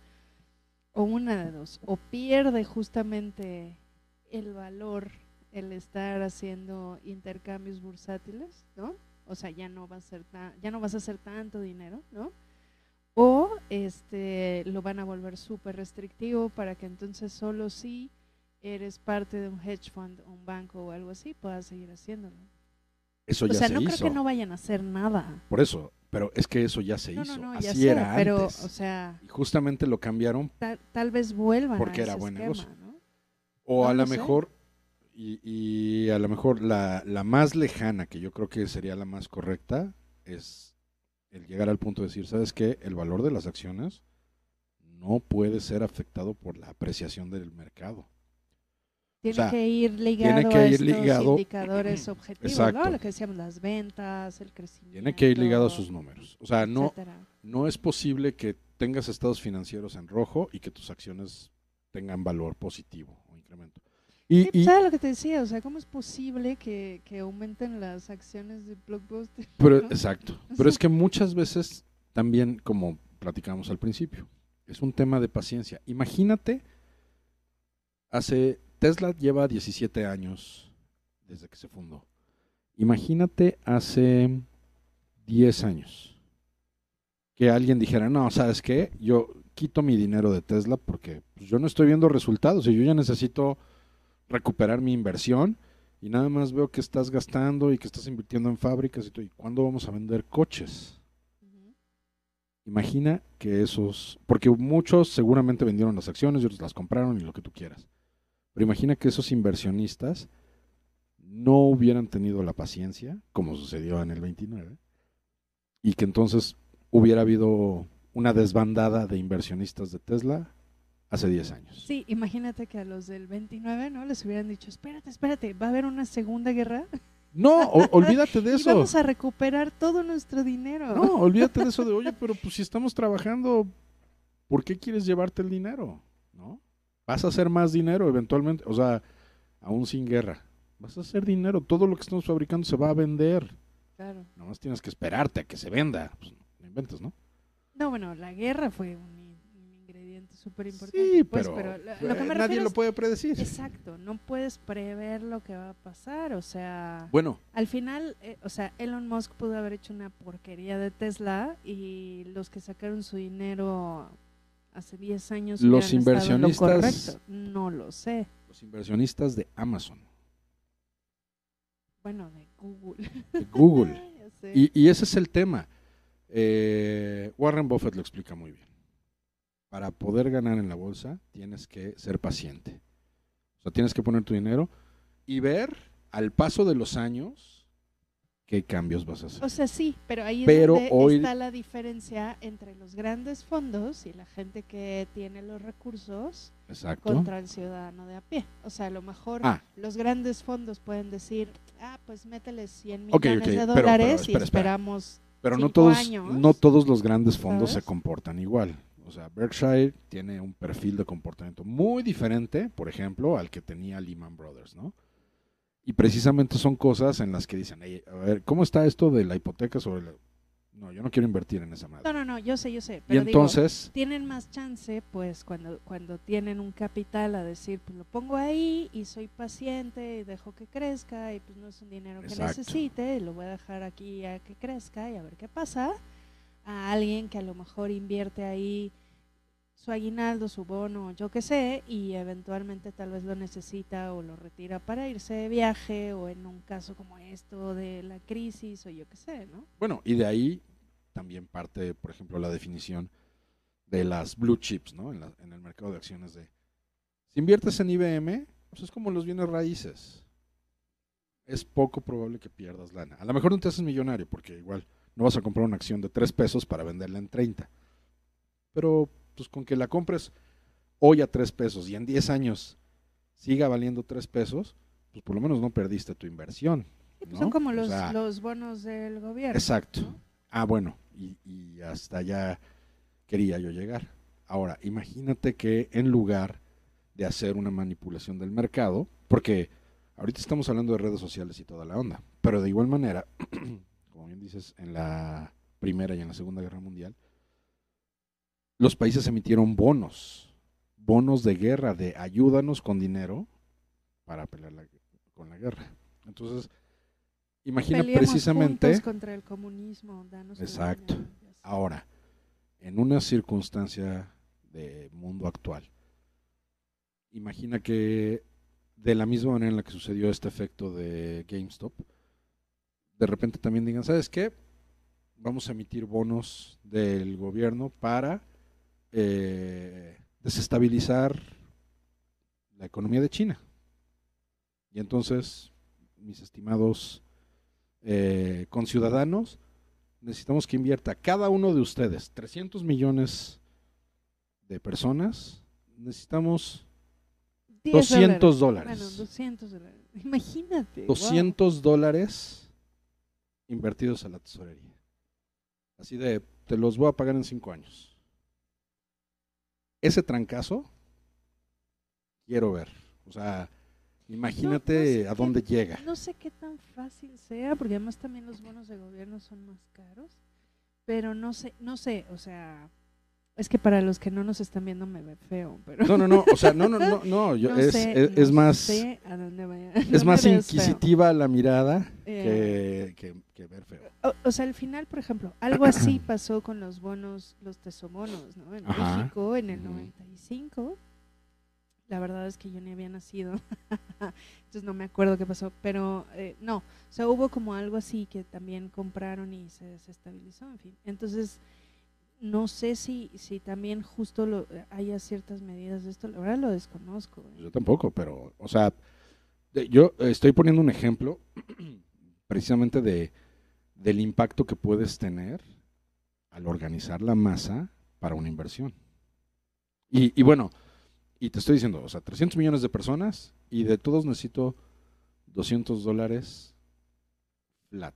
[SPEAKER 2] o una de dos, o pierde justamente el valor el estar haciendo intercambios bursátiles, ¿no? O sea, ya no va a ser ta- ya no vas a hacer tanto dinero, ¿no? O este lo van a volver súper restrictivo para que entonces solo si eres parte de un hedge fund, un banco o algo así, puedas seguir haciéndolo.
[SPEAKER 3] Eso
[SPEAKER 2] O
[SPEAKER 3] ya
[SPEAKER 2] sea,
[SPEAKER 3] se
[SPEAKER 2] no
[SPEAKER 3] hizo.
[SPEAKER 2] creo que no vayan a hacer nada.
[SPEAKER 3] Por eso, pero es que eso ya se
[SPEAKER 2] No,
[SPEAKER 3] hizo.
[SPEAKER 2] no, no, ya
[SPEAKER 3] Así
[SPEAKER 2] sé,
[SPEAKER 3] era
[SPEAKER 2] pero,
[SPEAKER 3] antes.
[SPEAKER 2] o sea,
[SPEAKER 3] y justamente lo cambiaron
[SPEAKER 2] tal, tal vez vuelvan
[SPEAKER 3] Porque
[SPEAKER 2] a
[SPEAKER 3] era buen
[SPEAKER 2] esquema,
[SPEAKER 3] negocio.
[SPEAKER 2] ¿no?
[SPEAKER 3] O a
[SPEAKER 2] lo
[SPEAKER 3] mejor, y, y a lo mejor la, la más lejana, que yo creo que sería la más correcta, es el llegar al punto de decir, ¿sabes qué? El valor de las acciones no puede ser afectado por la apreciación del mercado.
[SPEAKER 2] Tiene
[SPEAKER 3] sea,
[SPEAKER 2] que ir ligado
[SPEAKER 3] que
[SPEAKER 2] a
[SPEAKER 3] ir
[SPEAKER 2] estos
[SPEAKER 3] ligado-
[SPEAKER 2] indicadores objetivos, ¿no?
[SPEAKER 3] Exacto.
[SPEAKER 2] Lo que decíamos, las ventas, el crecimiento.
[SPEAKER 3] Tiene que ir ligado a sus números. O sea, no,
[SPEAKER 2] etcétera.
[SPEAKER 3] no es posible que tengas estados financieros en rojo y que tus acciones tengan valor positivo o incremento. Y,
[SPEAKER 2] ¿Sabes lo que te decía? O sea, ¿cómo es posible que, que aumenten las acciones de Blockbuster?
[SPEAKER 3] Pero,
[SPEAKER 2] ¿no?
[SPEAKER 3] exacto.
[SPEAKER 2] O
[SPEAKER 3] Pero es que muchas veces también, como platicamos al principio, es un tema de paciencia. Imagínate, hace Tesla lleva 17 años desde que se fundó. Imagínate hace 10 años que alguien dijera, no, ¿sabes qué? Yo quito mi dinero de Tesla porque pues, yo no estoy viendo resultados y yo ya necesito recuperar mi inversión y nada más veo que estás gastando y que estás invirtiendo en fábricas y todo. ¿Y cuándo vamos a vender coches? Imagina que esos, porque muchos seguramente vendieron las acciones y otros las compraron y lo que tú quieras. Pero imagina que esos inversionistas no hubieran tenido la paciencia, como sucedió en el 29, y que entonces hubiera habido una desbandada de inversionistas de Tesla hace 10 años.
[SPEAKER 2] Sí, imagínate que a los del 29, ¿no? Les hubieran dicho, espérate, espérate, ¿va a haber una segunda guerra?
[SPEAKER 3] No, olvídate de
[SPEAKER 2] Y
[SPEAKER 3] eso.
[SPEAKER 2] vamos a recuperar todo nuestro dinero.
[SPEAKER 3] No, olvídate de eso de, oye, pero pues si estamos trabajando, ¿por qué quieres llevarte el dinero? ¿No? Vas a hacer más dinero eventualmente, o sea, aún sin guerra. Vas a hacer dinero, todo lo que estamos fabricando se va a vender.
[SPEAKER 2] Claro.
[SPEAKER 3] Nada más tienes que esperarte a que se venda. Pues, no inventes, ¿no?
[SPEAKER 2] No, bueno, la guerra fue un, súper importante.
[SPEAKER 3] Sí,
[SPEAKER 2] pues,
[SPEAKER 3] pero,
[SPEAKER 2] lo,
[SPEAKER 3] eh,
[SPEAKER 2] lo que me
[SPEAKER 3] nadie lo puede predecir.
[SPEAKER 2] Exacto, no puedes prever lo que va a pasar, o sea,
[SPEAKER 3] Bueno,
[SPEAKER 2] al final, eh, o sea, Elon Musk pudo haber hecho una porquería de Tesla y los que sacaron su dinero hace 10 años
[SPEAKER 3] Los
[SPEAKER 2] lo
[SPEAKER 3] inversionistas-
[SPEAKER 2] correcto. No lo sé.
[SPEAKER 3] los inversionistas de Amazon,
[SPEAKER 2] Bueno, de Google.
[SPEAKER 3] de Google. Y, y ese es el tema. Eh, Warren Buffett lo explica muy bien. Para poder ganar en la bolsa tienes que ser paciente. O sea, tienes que poner tu dinero y ver al paso de los años qué cambios vas a hacer.
[SPEAKER 2] O sea, sí, pero ahí
[SPEAKER 3] Pero
[SPEAKER 2] es donde
[SPEAKER 3] hoy-
[SPEAKER 2] está la diferencia entre los grandes fondos y la gente que tiene los recursos
[SPEAKER 3] Exacto.
[SPEAKER 2] contra el ciudadano de a pie. O sea, a lo mejor
[SPEAKER 3] Ah,
[SPEAKER 2] los grandes fondos pueden decir, ah, pues métele 100
[SPEAKER 3] Ok,
[SPEAKER 2] millones de dólares
[SPEAKER 3] pero
[SPEAKER 2] y
[SPEAKER 3] espera, espera.
[SPEAKER 2] esperamos.
[SPEAKER 3] pero no todos,
[SPEAKER 2] años,
[SPEAKER 3] no todos los grandes fondos se comportan igual. O sea, Berkshire tiene un perfil de comportamiento muy diferente, por ejemplo, al que tenía Lehman Brothers, ¿no? Y precisamente son cosas en las que dicen, "Ey, a ver, ¿cómo está esto de la hipoteca sobre la... No, yo no quiero invertir en esa madre.
[SPEAKER 2] No, no, no, yo sé, yo sé.
[SPEAKER 3] y
[SPEAKER 2] Pero digo,
[SPEAKER 3] entonces,
[SPEAKER 2] tienen más chance, pues, cuando, cuando tienen un capital a decir, pues lo pongo ahí y soy paciente y dejo que crezca y pues no es un dinero que necesite, lo voy a dejar aquí a que crezca y a ver qué pasa. A alguien que a lo mejor invierte ahí su aguinaldo, su bono, yo qué sé, y eventualmente tal vez lo necesita o lo retira para irse de viaje o en un caso como esto de la crisis o yo qué sé, ¿no?
[SPEAKER 3] bueno, y de ahí también parte, por ejemplo, la definición de las blue chips, ¿no? En, la- en el mercado de acciones de... Si inviertes en IBM, pues es como los bienes raíces. Es poco probable que pierdas lana. A lo mejor no te haces millonario, porque igual no vas a comprar una acción de 3 pesos para venderla en 30. Pero pues con que la compres hoy a 3 pesos y en 10 años siga valiendo 3 pesos, pues por lo menos no perdiste tu inversión.
[SPEAKER 2] Sí, pues
[SPEAKER 3] ¿no?
[SPEAKER 2] Son como
[SPEAKER 3] O
[SPEAKER 2] los,
[SPEAKER 3] sea,
[SPEAKER 2] los bonos del gobierno.
[SPEAKER 3] Exacto.
[SPEAKER 2] ¿no?
[SPEAKER 3] Ah, bueno, y, y hasta allá quería yo llegar. Ahora, imagínate que en lugar de hacer una manipulación del mercado, porque ahorita estamos hablando de redes sociales y toda la onda, pero de igual manera, como bien dices, en la Primera y en la Segunda Guerra Mundial, los países emitieron bonos, bonos de guerra, de ayúdanos con dinero para pelear la- con la guerra. Entonces, imagina precisamente...
[SPEAKER 2] contra el comunismo. danos
[SPEAKER 3] Exacto. Ahora, en una circunstancia de mundo actual, imagina que de la misma manera en la que sucedió este efecto de GameStop, de repente también digan, ¿sabes qué? Vamos a emitir bonos del gobierno para eh, desestabilizar la economía de China. Y entonces, mis estimados eh, conciudadanos, necesitamos que invierta cada uno de ustedes 300 millones de personas. Necesitamos
[SPEAKER 2] 10
[SPEAKER 3] 200
[SPEAKER 2] Bueno,
[SPEAKER 3] dólares.
[SPEAKER 2] 200 dólares. Imagínate.
[SPEAKER 3] 200 dólares invertidos a la tesorería. Así de, te los voy a pagar en 5 años. Ese trancazo, quiero ver. O sea, imagínate
[SPEAKER 2] No, no sé
[SPEAKER 3] a
[SPEAKER 2] qué-
[SPEAKER 3] dónde llega.
[SPEAKER 2] No sé qué tan fácil sea, porque además también los bonos de gobierno son más caros. Pero no sé, no sé, o sea, es que para los que no nos están viendo me ve feo, pero
[SPEAKER 3] No, no, no, o sea, no, no, no, no, yo-
[SPEAKER 2] no
[SPEAKER 3] es,
[SPEAKER 2] sé,
[SPEAKER 3] es,
[SPEAKER 2] no
[SPEAKER 3] es más,
[SPEAKER 2] sé a dónde vaya.
[SPEAKER 3] es más
[SPEAKER 2] feo.
[SPEAKER 3] inquisitiva la mirada
[SPEAKER 2] Eh,
[SPEAKER 3] que, que, que ver feo.
[SPEAKER 2] O, o sea, al final, por ejemplo, algo así pasó con los bonos, los tesobonos, ¿no? En
[SPEAKER 3] Ajá.
[SPEAKER 2] México en el
[SPEAKER 3] Ujú.
[SPEAKER 2] 95. La verdad es que yo ni había nacido, entonces no me acuerdo qué pasó, pero eh, no, o sea, hubo como algo así que también compraron y se desestabilizó, en fin. Entonces, no sé si, si también justo lo, haya ciertas medidas de esto, la verdad lo desconozco. ¿eh?
[SPEAKER 3] Yo tampoco, pero, o sea, yo estoy poniendo un ejemplo precisamente de del impacto que puedes tener al organizar la masa para una inversión. Y, y bueno, y te estoy diciendo, o sea, 300 millones de personas y de todos necesito 200 dólares flat.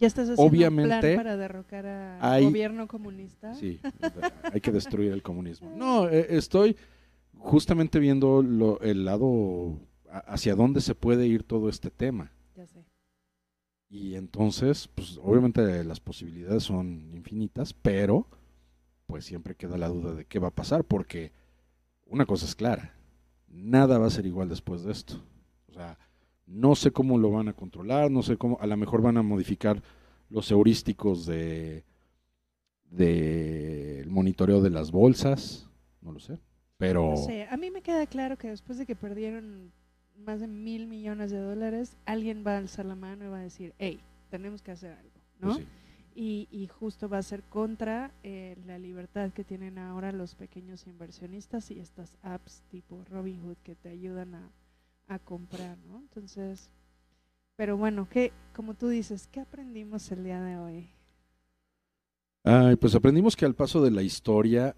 [SPEAKER 2] ¿Ya estás haciendo
[SPEAKER 3] Obviamente,
[SPEAKER 2] un plan para derrocar al gobierno comunista?
[SPEAKER 3] Sí, hay que destruir el comunismo. No, eh, estoy justamente viendo lo- el lado hacia dónde se puede ir todo este tema.
[SPEAKER 2] Ya sé.
[SPEAKER 3] Y entonces, pues obviamente las posibilidades son infinitas, pero pues siempre queda la duda de qué va a pasar, porque una cosa es clara, nada va a ser igual después de esto. O sea, no sé cómo lo van a controlar, no sé cómo, a lo mejor van a modificar los heurísticos de del monitoreo de las bolsas, no lo sé, pero
[SPEAKER 2] No sé, a mí me queda claro que después de que perdieron más de mil millones de dólares, alguien va a alzar la mano y va a decir, hey, tenemos que hacer algo, ¿no?
[SPEAKER 3] pues sí.
[SPEAKER 2] y, y justo va a ser contra eh, la libertad que tienen ahora los pequeños inversionistas y estas apps tipo Robinhood que te ayudan a, a comprar, ¿no? Entonces, pero bueno, ¿qué, como tú dices, ¿qué aprendimos el día de hoy?
[SPEAKER 3] Ay, pues aprendimos que al paso de la historia,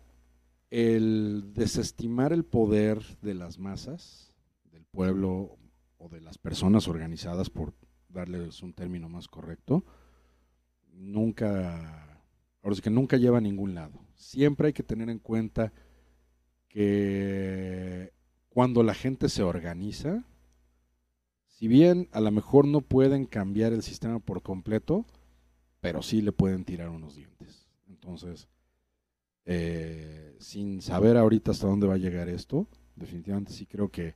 [SPEAKER 3] el desestimar el poder de las masas, del pueblo o de las personas organizadas, por darles un término más correcto, nunca, ahora sí que nunca lleva a ningún lado. Siempre hay que tener en cuenta que cuando la gente se organiza, si bien a lo mejor no pueden cambiar el sistema por completo, pero sí le pueden tirar unos dientes. Entonces, eh, sin saber ahorita hasta dónde va a llegar esto, definitivamente sí creo que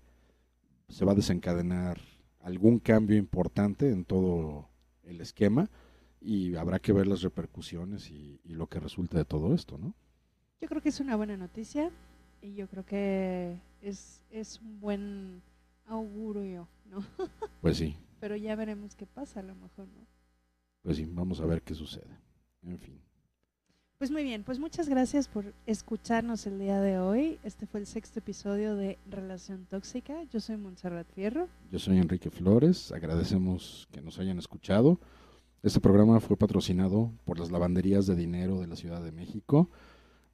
[SPEAKER 3] se va a desencadenar algún cambio importante en todo el esquema y habrá que ver las repercusiones y, y lo que resulte de todo esto, ¿no?
[SPEAKER 2] Yo creo que es una buena noticia y yo creo que es, es un buen augurio, ¿no?
[SPEAKER 3] Pues sí,
[SPEAKER 2] Pero ya veremos qué pasa a lo mejor, ¿no?
[SPEAKER 3] pues sí, vamos a ver qué sucede. En fin.
[SPEAKER 2] Pues muy bien, pues muchas gracias por escucharnos el día de hoy. Este fue el sexto episodio de Relación Tóxica. Yo soy Montserrat Fierro.
[SPEAKER 3] Yo soy Enrique Flores, agradecemos que nos hayan escuchado. Este programa fue patrocinado por las lavanderías de dinero de la Ciudad de México.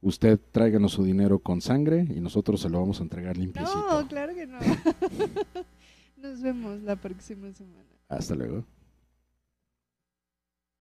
[SPEAKER 3] Usted tráiganos su dinero con sangre y nosotros se lo vamos a entregar limpiecito.
[SPEAKER 2] No, claro que no. Nos vemos la próxima semana.
[SPEAKER 3] Hasta luego.